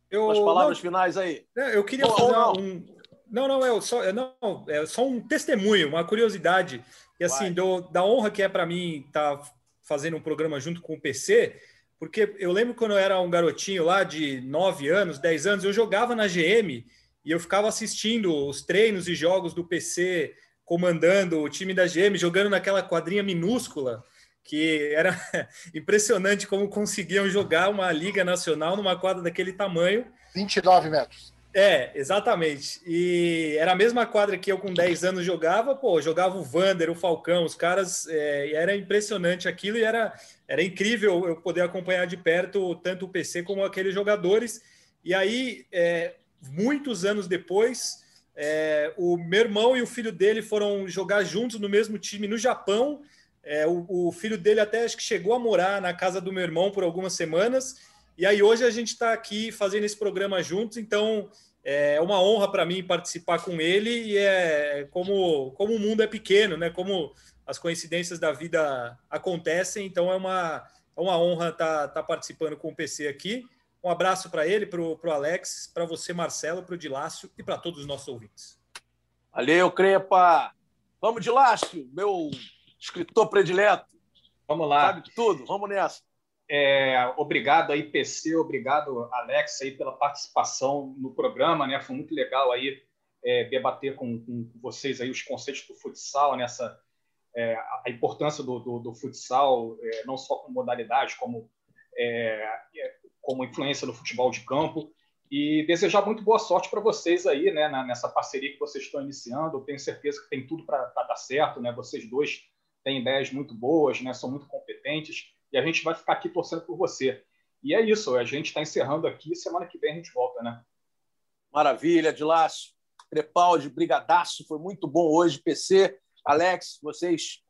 [SPEAKER 1] eu, as palavras não, finais aí.
[SPEAKER 4] Eu queria fazer não. um. Não, não, é só, não, é só um testemunho, uma curiosidade, e assim, do, da honra que é para mim estar tá fazendo um programa junto com o PC, porque eu lembro quando eu era um garotinho lá de 9 anos, 10 anos, eu jogava na GM e eu ficava assistindo os treinos e jogos do PC, comandando o time da GM, jogando naquela quadrinha minúscula, que era impressionante como conseguiam jogar uma liga nacional numa quadra daquele tamanho.
[SPEAKER 3] 29 metros.
[SPEAKER 4] É, exatamente. E era a mesma quadra que eu com 10 anos jogava, pô, jogava o Vander, o Falcão, os caras, é, era impressionante aquilo e era, era incrível eu poder acompanhar de perto tanto o PC como aqueles jogadores. E aí, é, muitos anos depois, é, o meu irmão e o filho dele foram jogar juntos no mesmo time no Japão. É, o, o filho dele até acho que chegou a morar na casa do meu irmão por algumas semanas e aí hoje a gente está aqui fazendo esse programa juntos, então é uma honra para mim participar com ele e é como, como o mundo é pequeno, né? Como as coincidências da vida acontecem, então é uma, é uma honra estar tá, tá participando com o PC aqui. Um abraço para ele, para o Alex, para você, Marcelo, para o Dilácio e para todos os nossos ouvintes.
[SPEAKER 1] Valeu, Crepa! Vamos, Dilácio, meu escritor predileto.
[SPEAKER 5] Vamos lá.
[SPEAKER 1] Sabe tudo, vamos nessa.
[SPEAKER 5] É, obrigado aí, PC, obrigado, Alex, aí, pela participação no programa, né? Foi muito legal aí é, debater com, com, vocês aí os conceitos do futsal, nessa é, a importância do, do, do futsal, é, não só como modalidade, como, é, é, como influência no futebol de campo. E desejar muito boa sorte para vocês aí, né, nessa parceria que vocês estão iniciando. Tenho certeza que tem tudo para dar certo, né? Vocês dois têm ideias muito boas, né? São muito competentes e a gente vai ficar aqui torcendo por você. E é isso, a gente está encerrando aqui, semana que vem a gente volta, né?
[SPEAKER 1] Maravilha, Dilácio. Crepaldi, brigadaço, foi muito bom hoje, PC. Alex, vocês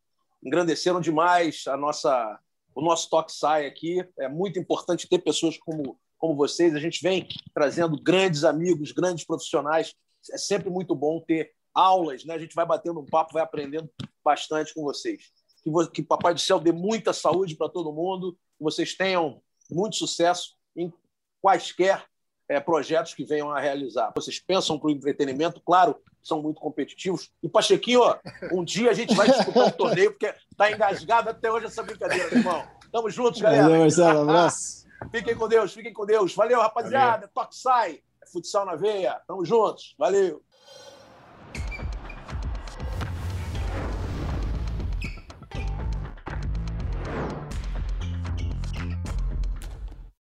[SPEAKER 1] engrandeceram demais a nossa, o nosso Toque Sai aqui. É muito importante ter pessoas como, como vocês. A gente vem trazendo grandes amigos, grandes profissionais. É sempre muito bom ter aulas, né? A gente vai batendo um papo, vai aprendendo bastante com vocês que, que Papai do Céu dê muita saúde para todo mundo, que vocês tenham muito sucesso em quaisquer é, projetos que venham a realizar. Vocês pensam para o entretenimento, claro, são muito competitivos. E, Pachequinho, um dia a gente vai disputar um torneio, porque está engasgado até hoje essa brincadeira, meu irmão. Tamo juntos, galera.
[SPEAKER 2] Valeu, Marcelo. Um abraço.
[SPEAKER 1] fiquem com Deus, fiquem com Deus. Valeu, rapaziada. Valeu. Toque sai. É futsal na veia. Tamo juntos. Valeu.